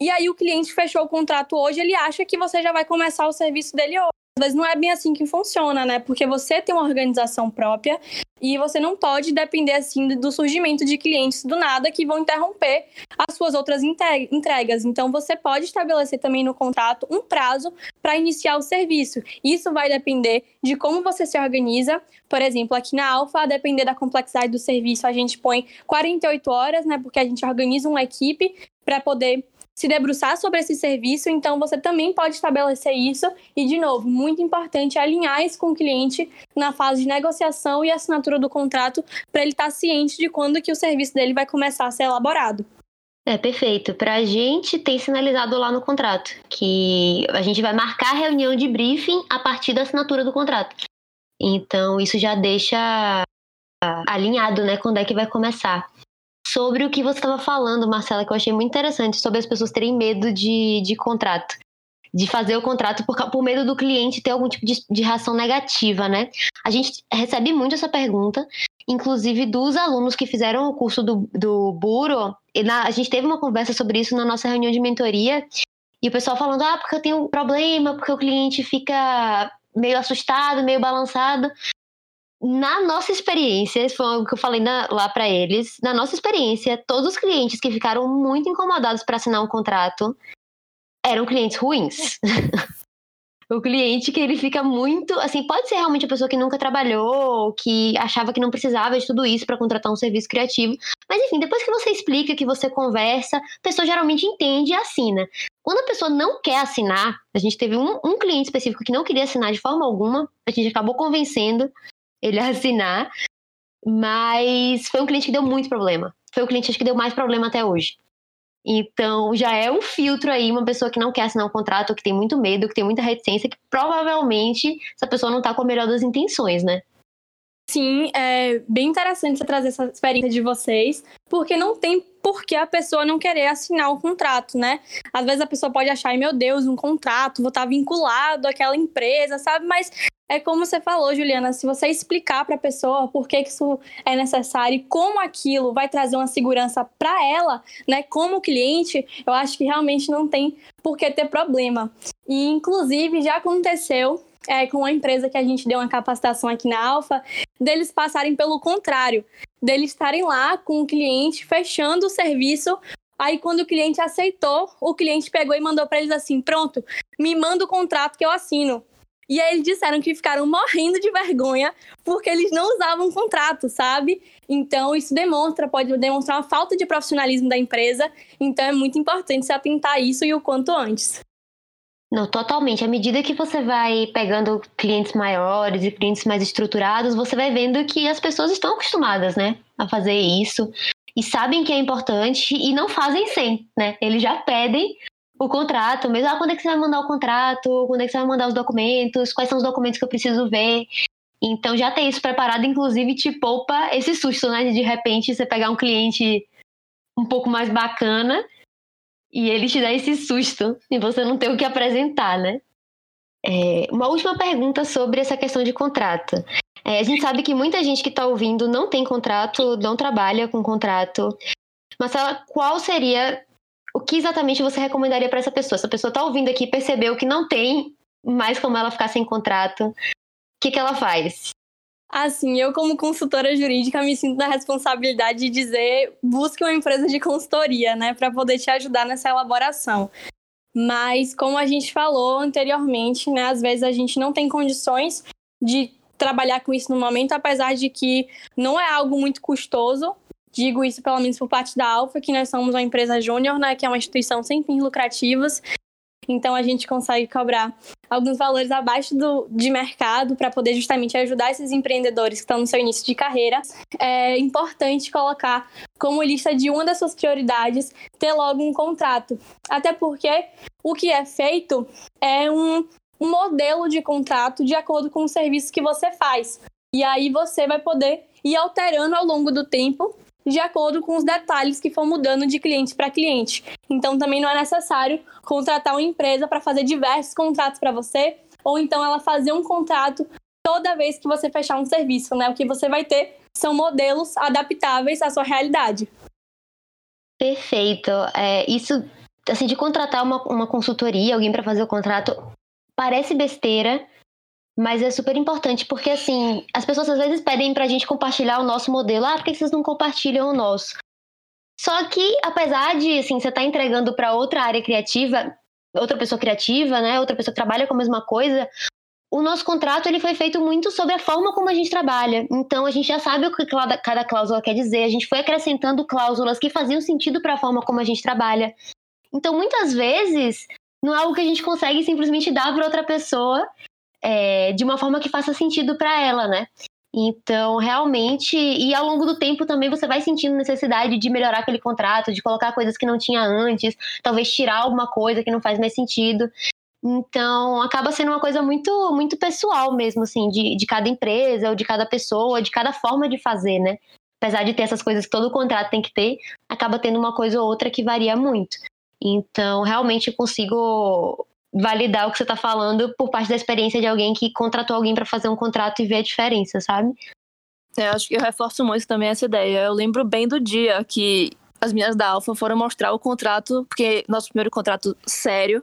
e aí o cliente fechou o contrato hoje, ele acha que você já vai começar o serviço dele hoje. Vezes não é bem assim que funciona, né? Porque você tem uma organização própria e você não pode depender assim do surgimento de clientes do nada que vão interromper as suas outras entregas. Então você pode estabelecer também no contrato um prazo para iniciar o serviço. Isso vai depender de como você se organiza. Por exemplo, aqui na Alfa, a depender da complexidade do serviço, a gente põe 48 horas, né? Porque a gente organiza uma equipe para poder se debruçar sobre esse serviço, então você também pode estabelecer isso. E, de novo, muito importante alinhar isso com o cliente na fase de negociação e assinatura do contrato, para ele estar tá ciente de quando que o serviço dele vai começar a ser elaborado. É perfeito. Para a gente tem sinalizado lá no contrato que a gente vai marcar a reunião de briefing a partir da assinatura do contrato. Então isso já deixa alinhado, né, quando é que vai começar sobre o que você estava falando, Marcela, que eu achei muito interessante, sobre as pessoas terem medo de, de contrato. De fazer o contrato por, por medo do cliente ter algum tipo de, de reação negativa, né? A gente recebe muito essa pergunta, inclusive dos alunos que fizeram o curso do, do Buro. Na, a gente teve uma conversa sobre isso na nossa reunião de mentoria, e o pessoal falando: ah, porque eu tenho um problema, porque o cliente fica meio assustado, meio balançado na nossa experiência, foi o que eu falei na, lá para eles, na nossa experiência, todos os clientes que ficaram muito incomodados para assinar um contrato eram clientes ruins. o cliente que ele fica muito, assim, pode ser realmente a pessoa que nunca trabalhou, que achava que não precisava de tudo isso para contratar um serviço criativo, mas enfim, depois que você explica, que você conversa, a pessoa geralmente entende e assina. Quando a pessoa não quer assinar, a gente teve um, um cliente específico que não queria assinar de forma alguma, a gente acabou convencendo ele assinar, mas foi um cliente que deu muito problema. Foi o cliente acho que deu mais problema até hoje. Então, já é um filtro aí, uma pessoa que não quer assinar um contrato, que tem muito medo, que tem muita reticência, que provavelmente essa pessoa não tá com a melhor das intenções, né? Sim, é bem interessante você trazer essa experiência de vocês, porque não tem por que a pessoa não querer assinar o contrato, né? Às vezes a pessoa pode achar, meu Deus, um contrato, vou estar vinculado àquela empresa, sabe? Mas é como você falou, Juliana, se você explicar para a pessoa por que, que isso é necessário e como aquilo vai trazer uma segurança para ela, né, como cliente, eu acho que realmente não tem por que ter problema. E, inclusive, já aconteceu é, com uma empresa que a gente deu uma capacitação aqui na Alfa, deles passarem pelo contrário, deles estarem lá com o cliente fechando o serviço. Aí, quando o cliente aceitou, o cliente pegou e mandou para eles assim: pronto, me manda o contrato que eu assino. E aí eles disseram que ficaram morrendo de vergonha porque eles não usavam contrato, sabe? Então isso demonstra, pode demonstrar uma falta de profissionalismo da empresa. Então é muito importante se atentar a isso e o quanto antes. Não, totalmente. À medida que você vai pegando clientes maiores e clientes mais estruturados, você vai vendo que as pessoas estão acostumadas, né, a fazer isso e sabem que é importante e não fazem sem, né? Eles já pedem o contrato mesmo. Ah, quando é que você vai mandar o contrato? Quando é que você vai mandar os documentos? Quais são os documentos que eu preciso ver? Então já ter isso preparado, inclusive, te poupa esse susto, né? De de repente você pegar um cliente um pouco mais bacana e ele te dá esse susto e você não tem o que apresentar, né? É, uma última pergunta sobre essa questão de contrato. É, a gente sabe que muita gente que está ouvindo não tem contrato, não trabalha com contrato. Marcela, qual seria o que exatamente você recomendaria para essa pessoa? Essa pessoa está ouvindo aqui, percebeu que não tem mais como ela ficar sem contrato. O que, que ela faz? Assim, eu como consultora jurídica me sinto na responsabilidade de dizer busque uma empresa de consultoria, né, para poder te ajudar nessa elaboração. Mas como a gente falou anteriormente, né, às vezes a gente não tem condições de trabalhar com isso no momento, apesar de que não é algo muito custoso, digo isso pelo menos por parte da Alfa, que nós somos uma empresa júnior, né, que é uma instituição sem fins lucrativos. Então a gente consegue cobrar alguns valores abaixo do, de mercado para poder justamente ajudar esses empreendedores que estão no seu início de carreira. É importante colocar como lista de uma das suas prioridades ter logo um contrato. Até porque o que é feito é um, um modelo de contrato de acordo com o serviço que você faz. E aí você vai poder ir alterando ao longo do tempo de acordo com os detalhes que for mudando de cliente para cliente. Então também não é necessário contratar uma empresa para fazer diversos contratos para você, ou então ela fazer um contrato toda vez que você fechar um serviço, né? O que você vai ter são modelos adaptáveis à sua realidade. Perfeito. É, isso, assim, de contratar uma, uma consultoria, alguém para fazer o contrato, parece besteira, mas é super importante, porque assim, as pessoas às vezes pedem pra gente compartilhar o nosso modelo. Ah, por que vocês não compartilham o nosso? Só que, apesar de, assim, você tá entregando para outra área criativa, outra pessoa criativa, né, outra pessoa que trabalha com a mesma coisa, o nosso contrato ele foi feito muito sobre a forma como a gente trabalha. Então a gente já sabe o que cada cláusula quer dizer. A gente foi acrescentando cláusulas que faziam sentido para a forma como a gente trabalha. Então muitas vezes não é algo que a gente consegue simplesmente dar para outra pessoa é, de uma forma que faça sentido para ela, né? Então, realmente, e ao longo do tempo também você vai sentindo necessidade de melhorar aquele contrato, de colocar coisas que não tinha antes, talvez tirar alguma coisa que não faz mais sentido. Então, acaba sendo uma coisa muito muito pessoal mesmo, assim, de, de cada empresa, ou de cada pessoa, de cada forma de fazer, né? Apesar de ter essas coisas que todo contrato tem que ter, acaba tendo uma coisa ou outra que varia muito. Então, realmente eu consigo validar o que você está falando por parte da experiência de alguém que contratou alguém para fazer um contrato e ver a diferença, sabe? É, acho que eu reforço muito também essa ideia. Eu lembro bem do dia que as meninas da Alfa foram mostrar o contrato, porque nosso primeiro contrato sério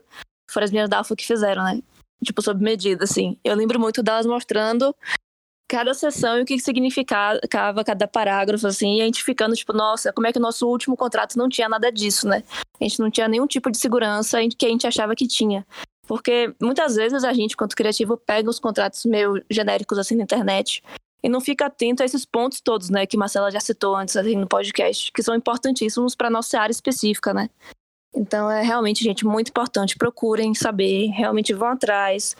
foram as meninas da Alfa que fizeram, né? Tipo, sob medida, assim. Eu lembro muito delas mostrando cada sessão e o que significava cada parágrafo, assim, e a gente ficando, tipo, nossa, como é que o nosso último contrato não tinha nada disso, né? A gente não tinha nenhum tipo de segurança que a gente achava que tinha. Porque muitas vezes a gente, quanto criativo, pega os contratos meio genéricos assim na internet e não fica atento a esses pontos todos, né, que Marcela já citou antes assim, no podcast, que são importantíssimos para nossa área específica, né? Então é realmente, gente, muito importante. Procurem saber, realmente vão atrás,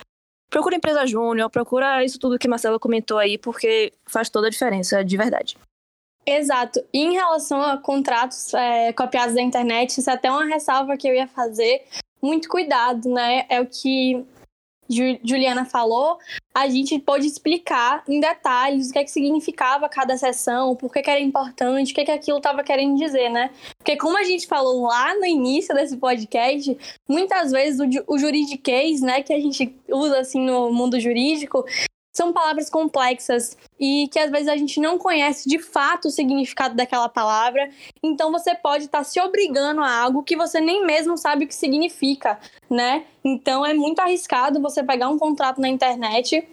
procura empresa júnior, procura isso tudo que Marcela comentou aí, porque faz toda a diferença, de verdade. Exato. E em relação a contratos é, copiados da internet, isso é até uma ressalva que eu ia fazer. Muito cuidado, né? É o que Juliana falou, a gente pode explicar em detalhes o que, é que significava cada sessão, por que, que era importante, o que, que aquilo estava querendo dizer, né? Porque como a gente falou lá no início desse podcast, muitas vezes o, o juridiquês, né, que a gente usa assim no mundo jurídico, são palavras complexas e que às vezes a gente não conhece de fato o significado daquela palavra. Então você pode estar tá se obrigando a algo que você nem mesmo sabe o que significa, né? Então é muito arriscado você pegar um contrato na internet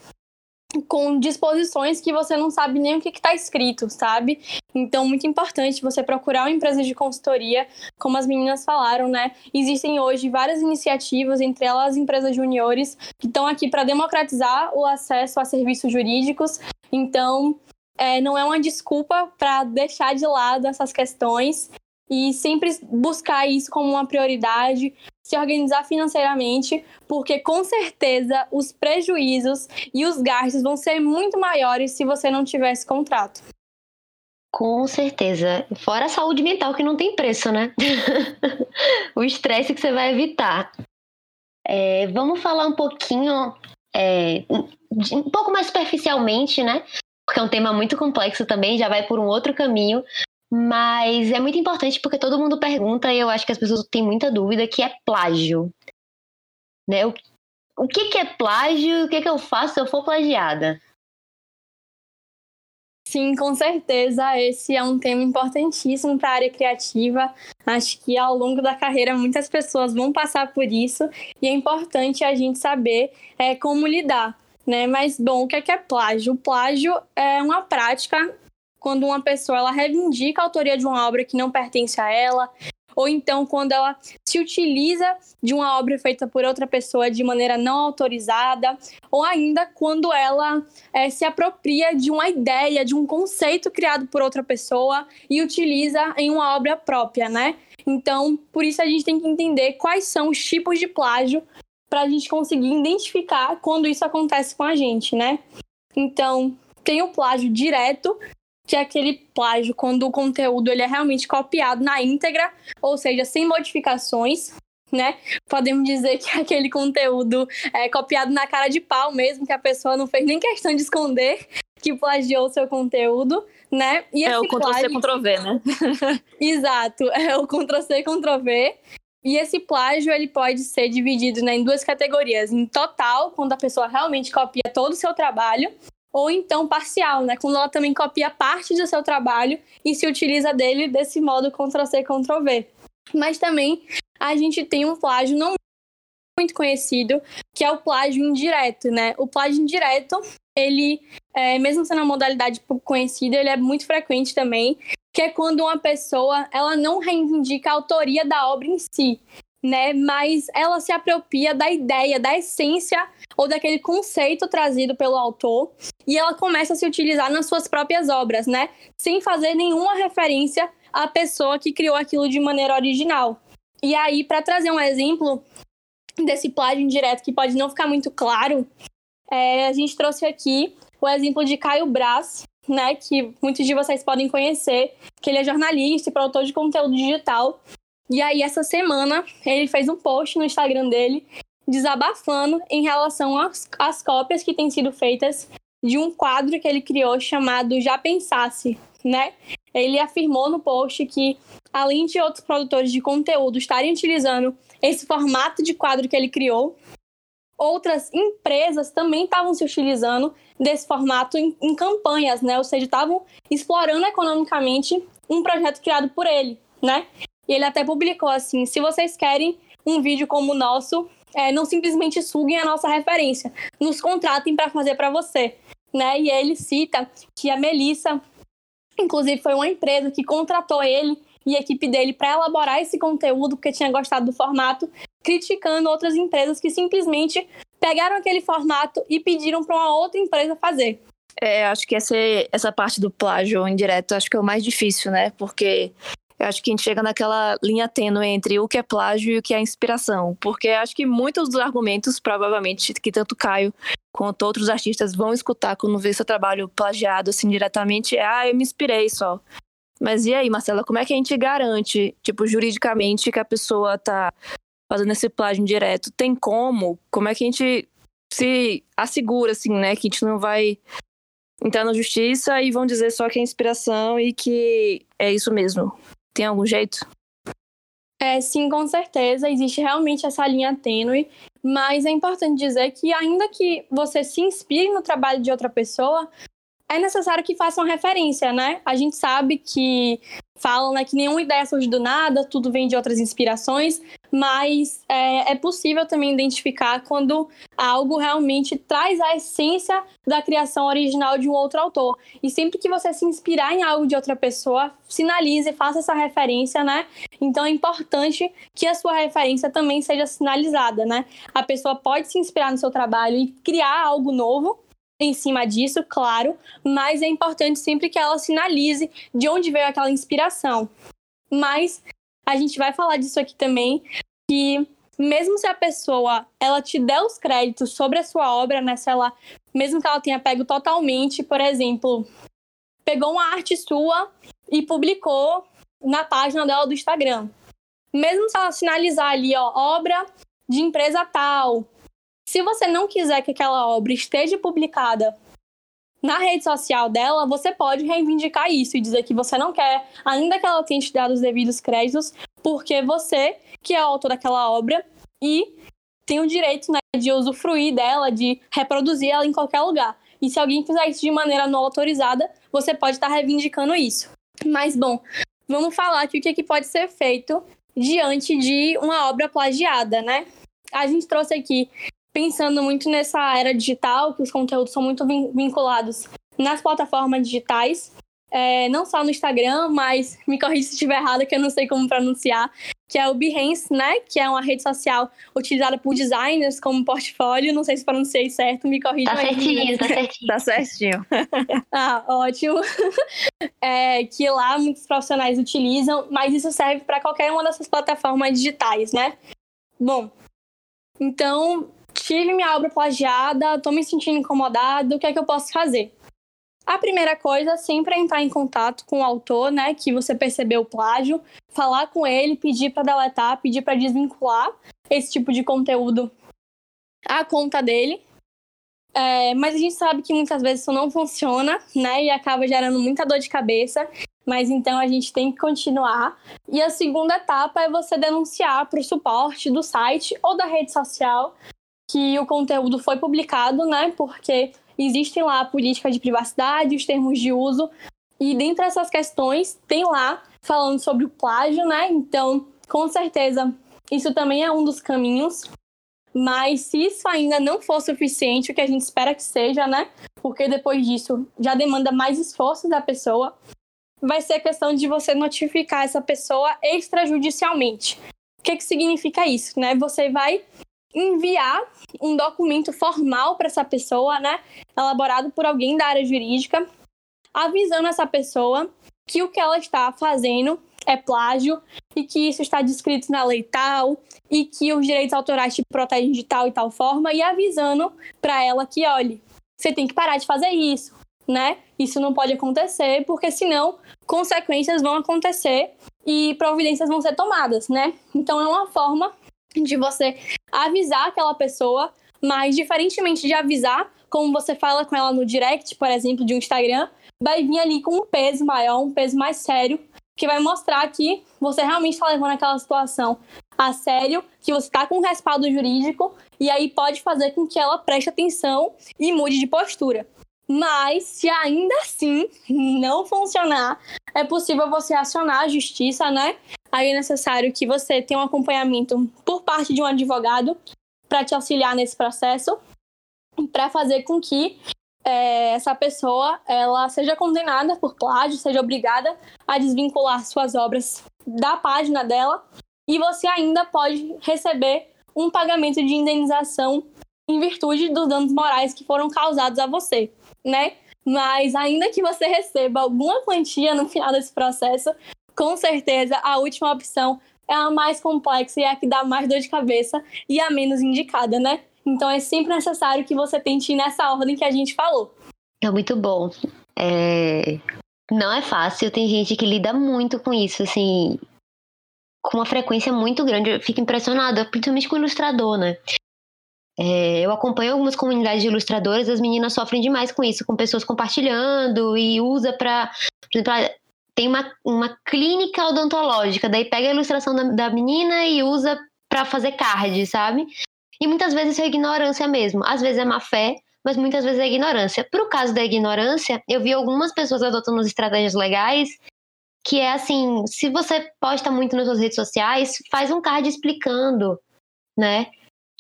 com disposições que você não sabe nem o que está escrito, sabe? Então, muito importante você procurar uma empresa de consultoria, como as meninas falaram, né? Existem hoje várias iniciativas, entre elas as empresas juniores, que estão aqui para democratizar o acesso a serviços jurídicos. Então, é, não é uma desculpa para deixar de lado essas questões e sempre buscar isso como uma prioridade, se organizar financeiramente, porque com certeza os prejuízos e os gastos vão ser muito maiores se você não tiver esse contrato. Com certeza. Fora a saúde mental que não tem preço, né? o estresse que você vai evitar. É, vamos falar um pouquinho, é, um pouco mais superficialmente, né? Porque é um tema muito complexo também, já vai por um outro caminho. Mas é muito importante porque todo mundo pergunta e eu acho que as pessoas têm muita dúvida que é plágio. Né? O, o que, que é plágio? O que, que eu faço se eu for plagiada? Sim, com certeza. Esse é um tema importantíssimo para a área criativa. Acho que ao longo da carreira muitas pessoas vão passar por isso e é importante a gente saber é, como lidar. Né? Mas, bom, o que é, que é plágio? O plágio é uma prática quando uma pessoa ela reivindica a autoria de uma obra que não pertence a ela, ou então quando ela se utiliza de uma obra feita por outra pessoa de maneira não autorizada, ou ainda quando ela é, se apropria de uma ideia, de um conceito criado por outra pessoa e utiliza em uma obra própria, né? Então, por isso a gente tem que entender quais são os tipos de plágio para a gente conseguir identificar quando isso acontece com a gente, né? Então, tem o plágio direto, que é aquele plágio quando o conteúdo ele é realmente copiado na íntegra, ou seja, sem modificações, né? Podemos dizer que é aquele conteúdo é copiado na cara de pau mesmo, que a pessoa não fez nem questão de esconder, que plagiou seu conteúdo, né? E é o Ctrl-C, Ctrl-V, né? Exato, é o Ctrl-C, Ctrl-V. E esse plágio ele pode ser dividido né, em duas categorias: em total, quando a pessoa realmente copia todo o seu trabalho, ou então parcial, né, quando ela também copia parte do seu trabalho e se utiliza dele desse modo Ctrl-C, Ctrl-V. Mas também a gente tem um plágio não muito conhecido, que é o plágio indireto, né? O plágio indireto, ele, é, mesmo sendo uma modalidade pouco conhecida, ele é muito frequente também, que é quando uma pessoa ela não reivindica a autoria da obra em si, né? Mas ela se apropria da ideia, da essência ou daquele conceito trazido pelo autor e ela começa a se utilizar nas suas próprias obras, né? Sem fazer nenhuma referência à pessoa que criou aquilo de maneira original. E aí, para trazer um exemplo desse plágio indireto que pode não ficar muito claro, é, a gente trouxe aqui o exemplo de Caio Braz, né, que muitos de vocês podem conhecer, que ele é jornalista e produtor de conteúdo digital. E aí, essa semana, ele fez um post no Instagram dele desabafando em relação às, às cópias que têm sido feitas de um quadro que ele criou chamado Já Pensasse, né? Ele afirmou no post que, além de outros produtores de conteúdo estarem utilizando esse formato de quadro que ele criou, outras empresas também estavam se utilizando desse formato em, em campanhas, né? Ou seja, estavam explorando economicamente um projeto criado por ele, né? E ele até publicou assim: se vocês querem um vídeo como o nosso, é, não simplesmente suguem a nossa referência, nos contratem para fazer para você, né? E ele cita que a Melissa, inclusive, foi uma empresa que contratou ele e a equipe dele para elaborar esse conteúdo porque tinha gostado do formato, criticando outras empresas que simplesmente pegaram aquele formato e pediram para uma outra empresa fazer. É, acho que essa, essa parte do plágio indireto acho que é o mais difícil, né? Porque eu acho que a gente chega naquela linha tênue entre o que é plágio e o que é inspiração. Porque acho que muitos dos argumentos, provavelmente, que tanto Caio quanto outros artistas vão escutar quando vê seu trabalho plagiado assim diretamente é: ah, eu me inspirei só. Mas e aí, Marcela, como é que a gente garante, tipo, juridicamente, que a pessoa tá fazendo esse plágio direto, tem como? Como é que a gente se assegura, assim, né? Que a gente não vai entrar na justiça e vão dizer só que é inspiração e que é isso mesmo. Tem algum jeito? É, sim, com certeza. Existe realmente essa linha tênue, mas é importante dizer que, ainda que você se inspire no trabalho de outra pessoa, é necessário que façam referência, né? A gente sabe que falam né, que nenhuma ideia surge do nada, tudo vem de outras inspirações, mas é, é, possível também identificar quando algo realmente traz a essência da criação original de um outro autor. E sempre que você se inspirar em algo de outra pessoa, sinalize, faça essa referência, né? Então é importante que a sua referência também seja sinalizada, né? A pessoa pode se inspirar no seu trabalho e criar algo novo, em cima disso, claro, mas é importante sempre que ela sinalize de onde veio aquela inspiração. Mas a gente vai falar disso aqui também, que mesmo se a pessoa ela te der os créditos sobre a sua obra, né, se ela, mesmo que ela tenha pego totalmente, por exemplo, pegou uma arte sua e publicou na página dela do Instagram. Mesmo se ela sinalizar ali, ó, obra de empresa tal. Se você não quiser que aquela obra esteja publicada na rede social dela, você pode reivindicar isso e dizer que você não quer, ainda que ela tenha te dado os devidos créditos, porque você, que é o autor daquela obra, e tem o direito né, de usufruir dela, de reproduzir ela em qualquer lugar. E se alguém fizer isso de maneira não autorizada, você pode estar reivindicando isso. Mas, bom, vamos falar aqui o que, é que pode ser feito diante de uma obra plagiada, né? A gente trouxe aqui pensando muito nessa era digital, que os conteúdos são muito vinculados nas plataformas digitais, é, não só no Instagram, mas me corrija se estiver errado, que eu não sei como pronunciar, que é o Behance, né? Que é uma rede social utilizada por designers como portfólio. Não sei se pronunciei certo, me corrija tá aí. Certinho, tá certinho, tá certinho. ah, ótimo. É, que lá muitos profissionais utilizam, mas isso serve para qualquer uma dessas plataformas digitais, né? Bom, então tive minha obra plagiada, tô me sentindo incomodado, o que é que eu posso fazer? A primeira coisa sempre é entrar em contato com o autor, né, que você percebeu o plágio, falar com ele, pedir para deletar, pedir para desvincular esse tipo de conteúdo à conta dele. É, mas a gente sabe que muitas vezes isso não funciona, né? E acaba gerando muita dor de cabeça. Mas então a gente tem que continuar. E a segunda etapa é você denunciar para o suporte do site ou da rede social que o conteúdo foi publicado, né? Porque existem lá a política de privacidade, os termos de uso. E dentre essas questões, tem lá falando sobre o plágio, né? Então, com certeza, isso também é um dos caminhos. Mas se isso ainda não for suficiente, o que a gente espera que seja, né? Porque depois disso já demanda mais esforço da pessoa, vai ser a questão de você notificar essa pessoa extrajudicialmente. O que, que significa isso, né? Você vai enviar um documento formal para essa pessoa, né? Elaborado por alguém da área jurídica, avisando essa pessoa que o que ela está fazendo é plágio e que isso está descrito na lei tal e que os direitos autorais te protegem de tal e tal forma e avisando para ela que, olhe, você tem que parar de fazer isso, né? Isso não pode acontecer porque senão consequências vão acontecer e providências vão ser tomadas, né? Então é uma forma de você avisar aquela pessoa, mas diferentemente de avisar, como você fala com ela no direct, por exemplo, de um Instagram, vai vir ali com um peso maior, um peso mais sério, que vai mostrar que você realmente está levando aquela situação a sério, que você está com um respaldo jurídico, e aí pode fazer com que ela preste atenção e mude de postura. Mas, se ainda assim não funcionar, é possível você acionar a justiça, né? Aí é necessário que você tenha um acompanhamento por parte de um advogado para te auxiliar nesse processo, para fazer com que é, essa pessoa ela seja condenada por plágio, seja obrigada a desvincular suas obras da página dela e você ainda pode receber um pagamento de indenização em virtude dos danos morais que foram causados a você, né? Mas ainda que você receba alguma quantia no final desse processo, com certeza a última opção é a mais complexa e é a que dá mais dor de cabeça e a menos indicada, né? Então é sempre necessário que você tente ir nessa ordem que a gente falou. É muito bom. É... Não é fácil, tem gente que lida muito com isso, assim, com uma frequência muito grande. Eu fico impressionada, principalmente com o ilustrador, né? É, eu acompanho algumas comunidades de ilustradoras, as meninas sofrem demais com isso, com pessoas compartilhando e usa para, tem uma, uma clínica odontológica, daí pega a ilustração da, da menina e usa para fazer card, sabe? E muitas vezes é ignorância mesmo. Às vezes é má fé, mas muitas vezes é ignorância. Pro caso da ignorância, eu vi algumas pessoas adotando estratégias legais que é assim, se você posta muito nas suas redes sociais, faz um card explicando, né?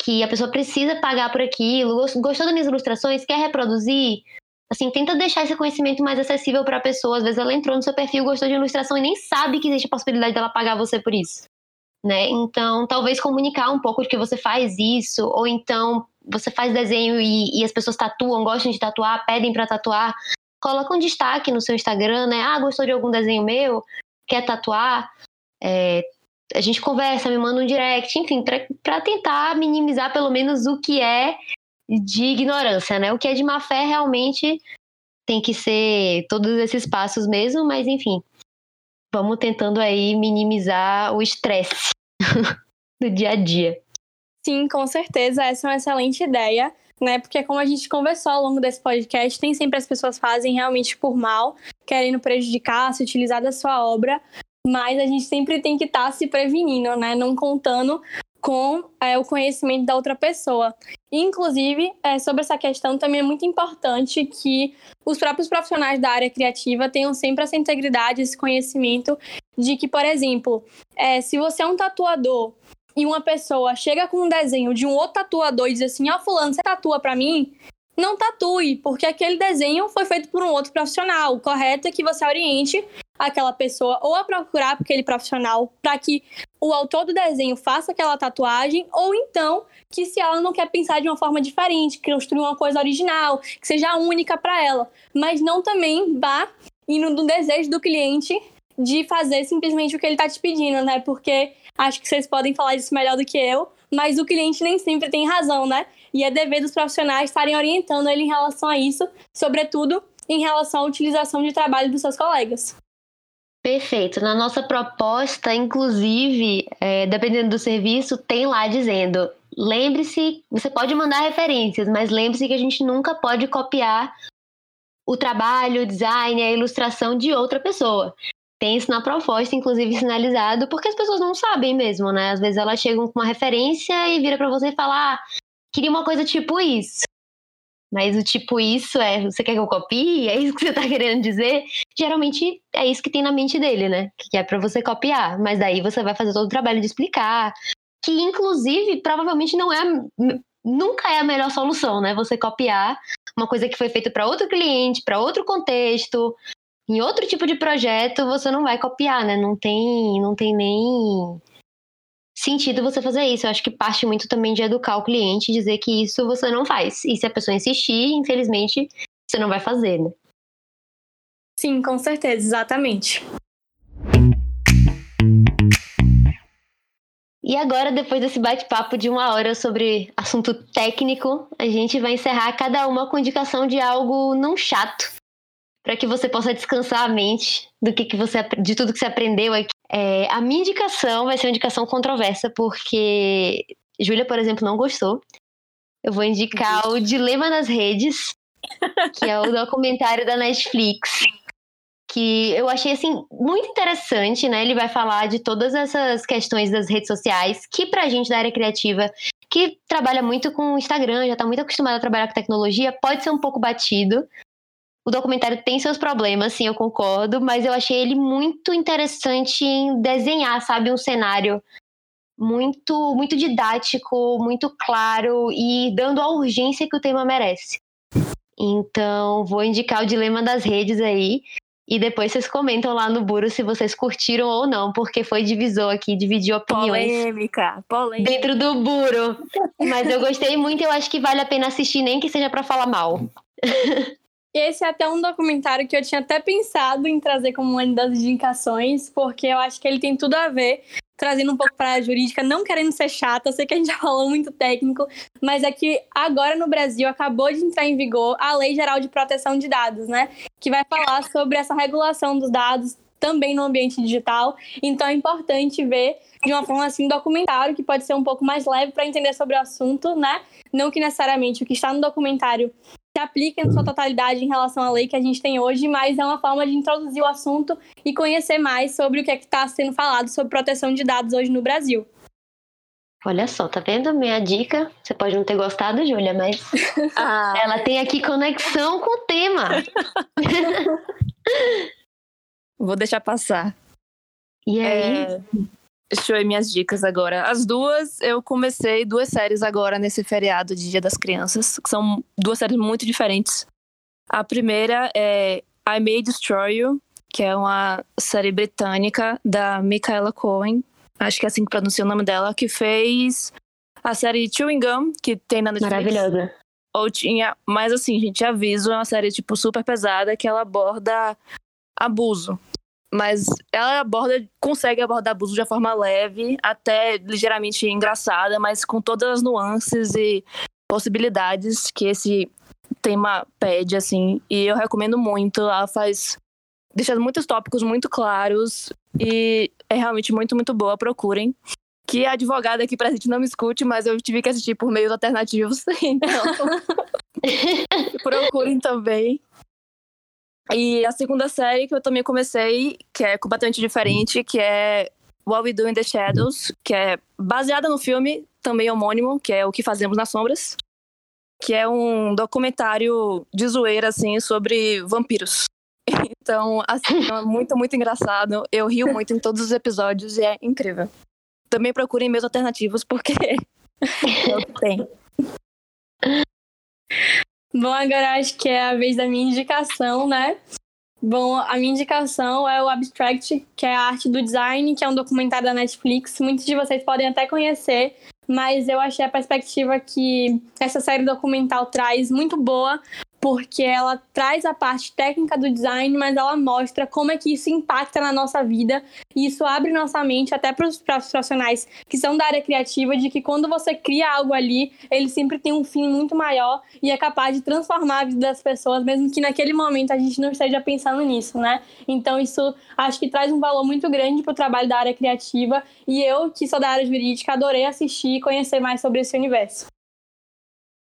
Que a pessoa precisa pagar por aquilo, gostou das minhas ilustrações, quer reproduzir? Assim, tenta deixar esse conhecimento mais acessível para a pessoa. Às vezes ela entrou no seu perfil, gostou de ilustração e nem sabe que existe a possibilidade dela pagar você por isso. Né? Então, talvez comunicar um pouco de que você faz isso, ou então você faz desenho e, e as pessoas tatuam, gostam de tatuar, pedem para tatuar, coloca um destaque no seu Instagram, né? Ah, gostou de algum desenho meu? Quer tatuar? É, a gente conversa, me manda um direct, enfim, para tentar minimizar pelo menos o que é de ignorância, né? O que é de má fé realmente tem que ser todos esses passos mesmo, mas enfim, vamos tentando aí minimizar o estresse do dia a dia. Sim, com certeza, essa é uma excelente ideia, né? Porque como a gente conversou ao longo desse podcast, nem sempre as pessoas fazem realmente por mal, querendo prejudicar, se utilizar da sua obra, mas a gente sempre tem que estar tá se prevenindo, né? Não contando com é, o conhecimento da outra pessoa. Inclusive, é, sobre essa questão, também é muito importante que os próprios profissionais da área criativa tenham sempre essa integridade, esse conhecimento de que, por exemplo, é, se você é um tatuador e uma pessoa chega com um desenho de um outro tatuador e diz assim: Ó, oh, Fulano, você tatua para mim? Não tatue, porque aquele desenho foi feito por um outro profissional. O correto é que você oriente aquela pessoa ou a procurar aquele profissional para que o autor do desenho faça aquela tatuagem, ou então que se ela não quer pensar de uma forma diferente, construir uma coisa original, que seja única para ela, mas não também vá indo no desejo do cliente de fazer simplesmente o que ele está te pedindo, né? Porque acho que vocês podem falar disso melhor do que eu, mas o cliente nem sempre tem razão, né? E é dever dos profissionais estarem orientando ele em relação a isso, sobretudo em relação à utilização de trabalho dos seus colegas. Perfeito. Na nossa proposta, inclusive, é, dependendo do serviço, tem lá dizendo: lembre-se, você pode mandar referências, mas lembre-se que a gente nunca pode copiar o trabalho, o design, a ilustração de outra pessoa. Tem isso na proposta, inclusive sinalizado, porque as pessoas não sabem mesmo, né? Às vezes elas chegam com uma referência e vira para você e ah, queria uma coisa tipo isso. Mas o tipo isso é, você quer que eu copie? É isso que você tá querendo dizer? Geralmente é isso que tem na mente dele, né? Que é para você copiar. Mas daí você vai fazer todo o trabalho de explicar. Que inclusive provavelmente não é nunca é a melhor solução, né? Você copiar uma coisa que foi feita para outro cliente, para outro contexto, em outro tipo de projeto, você não vai copiar, né? Não tem, não tem nem sentido você fazer isso. Eu acho que parte muito também de educar o cliente, dizer que isso você não faz. E se a pessoa insistir, infelizmente, você não vai fazer, né? Sim, com certeza, exatamente. E agora, depois desse bate-papo de uma hora sobre assunto técnico, a gente vai encerrar cada uma com indicação de algo não chato, para que você possa descansar a mente do que, que você de tudo que você aprendeu aqui. É, a minha indicação vai ser uma indicação controversa, porque Júlia, por exemplo, não gostou. Eu vou indicar o Dilema nas Redes, que é o documentário da Netflix, que eu achei assim muito interessante, né? Ele vai falar de todas essas questões das redes sociais, que pra gente da área criativa, que trabalha muito com o Instagram, já tá muito acostumado a trabalhar com tecnologia, pode ser um pouco batido, o documentário tem seus problemas, sim, eu concordo, mas eu achei ele muito interessante em desenhar, sabe, um cenário muito, muito didático, muito claro e dando a urgência que o tema merece. Então, vou indicar o Dilema das Redes aí. E depois vocês comentam lá no Buro se vocês curtiram ou não, porque foi divisor aqui, dividiu opiniões. Polêmica, polêmica. Dentro do Buro. Mas eu gostei muito e eu acho que vale a pena assistir, nem que seja para falar mal. Esse é até um documentário que eu tinha até pensado em trazer como uma das indicações, porque eu acho que ele tem tudo a ver, trazendo um pouco para a jurídica, não querendo ser chata, sei que a gente já falou muito técnico, mas é que agora no Brasil acabou de entrar em vigor a Lei Geral de Proteção de Dados, né? Que vai falar sobre essa regulação dos dados também no ambiente digital. Então é importante ver de uma forma assim documentário que pode ser um pouco mais leve para entender sobre o assunto, né? Não que necessariamente o que está no documentário se aplica em sua totalidade em relação à lei que a gente tem hoje, mas é uma forma de introduzir o assunto e conhecer mais sobre o que é está sendo falado sobre proteção de dados hoje no Brasil. Olha só, tá vendo minha dica? Você pode não ter gostado, Júlia, mas ah. ela tem aqui conexão com o tema. Vou deixar passar. E aí? É... Deixa eu ver minhas dicas agora. As duas, eu comecei duas séries agora nesse feriado de Dia das Crianças, que são duas séries muito diferentes. A primeira é I May Destroy You, que é uma série britânica da Michaela Cohen, acho que é assim que pronuncia o nome dela, que fez a série Chewing Gum, que tem na Netflix. Maravilhosa. Ou tinha, mas assim, gente, aviso, é uma série tipo super pesada que ela aborda abuso mas ela aborda, consegue abordar abuso de uma forma leve, até ligeiramente engraçada, mas com todas as nuances e possibilidades que esse tema pede, assim. E eu recomendo muito. Ela faz. Deixa muitos tópicos muito claros e é realmente muito, muito boa. Procurem. Que a advogada aqui presente não me escute, mas eu tive que assistir por meios alternativos. Então. procurem também. E a segunda série que eu também comecei, que é completamente diferente, que é What We Do in the Shadows, que é baseada no filme, também homônimo, que é O Que Fazemos nas Sombras, que é um documentário de zoeira, assim, sobre vampiros. Então, assim, é muito, muito engraçado. Eu rio muito em todos os episódios e é incrível. Também procurem meios alternativos, porque é o que tem. Bom, agora acho que é a vez da minha indicação, né? Bom, a minha indicação é o Abstract, que é a arte do design, que é um documentário da Netflix. Muitos de vocês podem até conhecer, mas eu achei a perspectiva que essa série documental traz muito boa porque ela traz a parte técnica do design, mas ela mostra como é que isso impacta na nossa vida e isso abre nossa mente até para os profissionais que são da área criativa de que quando você cria algo ali, ele sempre tem um fim muito maior e é capaz de transformar a vida das pessoas, mesmo que naquele momento a gente não esteja pensando nisso, né? Então isso acho que traz um valor muito grande para o trabalho da área criativa e eu, que sou da área jurídica, adorei assistir e conhecer mais sobre esse universo.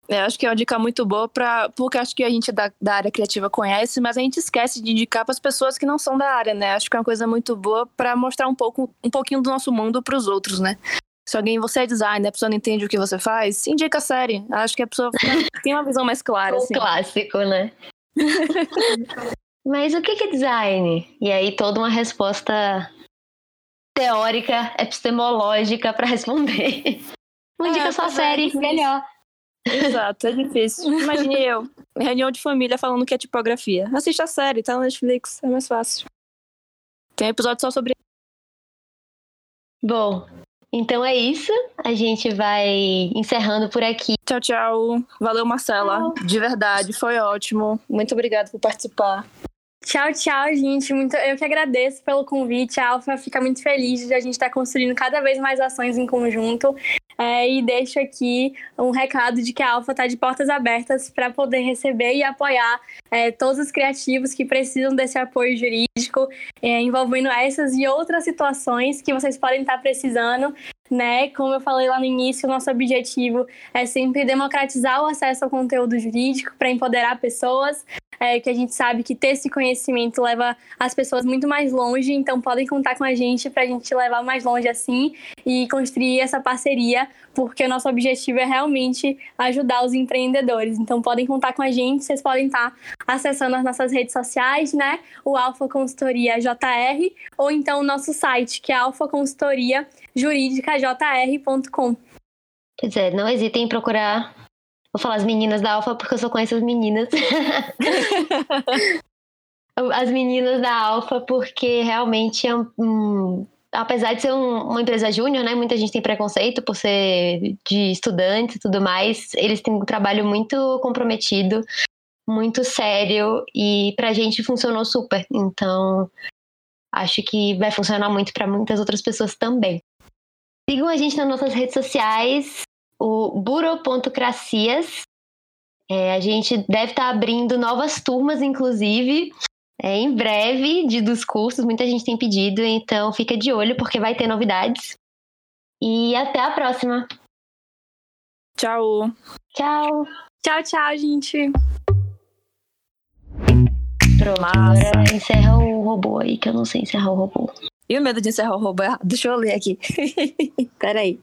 Eu acho que é uma dica muito boa para porque acho que a gente da, da área criativa conhece, mas a gente esquece de indicar para as pessoas que não são da área, né? Acho que é uma coisa muito boa para mostrar um pouco um pouquinho do nosso mundo para os outros, né? Se alguém você é designer, a pessoa não entende o que você faz, indica a série. Acho que a pessoa tem uma visão mais clara. O assim. clássico, né? mas o que é design? E aí toda uma resposta teórica, epistemológica para responder. Uma dica é, só a série, melhor. Exato, é difícil. Imagine eu, reunião de família falando que é tipografia. Assista a série, tá no Netflix, é mais fácil. Tem episódio só sobre. Bom, então é isso. A gente vai encerrando por aqui. Tchau, tchau. Valeu, Marcela. Tchau. De verdade, foi ótimo. Muito obrigada por participar. Tchau, tchau, gente. Muito, eu que agradeço pelo convite. A Alfa fica muito feliz de a gente estar tá construindo cada vez mais ações em conjunto. É, e deixo aqui um recado de que a Alfa está de portas abertas para poder receber e apoiar é, todos os criativos que precisam desse apoio jurídico, é, envolvendo essas e outras situações que vocês podem estar tá precisando. Né? Como eu falei lá no início, o nosso objetivo é sempre democratizar o acesso ao conteúdo jurídico para empoderar pessoas, é, que a gente sabe que ter esse conhecimento leva as pessoas muito mais longe, então podem contar com a gente para a gente levar mais longe assim e construir essa parceria, porque o nosso objetivo é realmente ajudar os empreendedores. Então podem contar com a gente, vocês podem estar acessando as nossas redes sociais, né? O Alfa Consultoria JR, ou então o nosso site, que é alfaconsultoriajuridicajr.com. Pois é, não hesitem em procurar Vou falar as meninas da Alfa porque eu só conheço as meninas. as meninas da Alfa porque realmente é um, um apesar de ser um, uma empresa júnior, né, muita gente tem preconceito por ser de estudantes e tudo mais. Eles têm um trabalho muito comprometido, muito sério e pra gente funcionou super. Então, acho que vai funcionar muito para muitas outras pessoas também. Sigam a gente nas nossas redes sociais, o Buropontocracias. É, a gente deve estar tá abrindo novas turmas, inclusive, é, em breve, de, dos cursos. Muita gente tem pedido, então fica de olho, porque vai ter novidades. E até a próxima. Tchau. Tchau. Tchau, tchau, gente. Pronto, Massa. agora encerra o robô aí, que eu não sei encerrar o robô. E o medo de encerrar o robô errado? Deixa eu ler aqui. Peraí.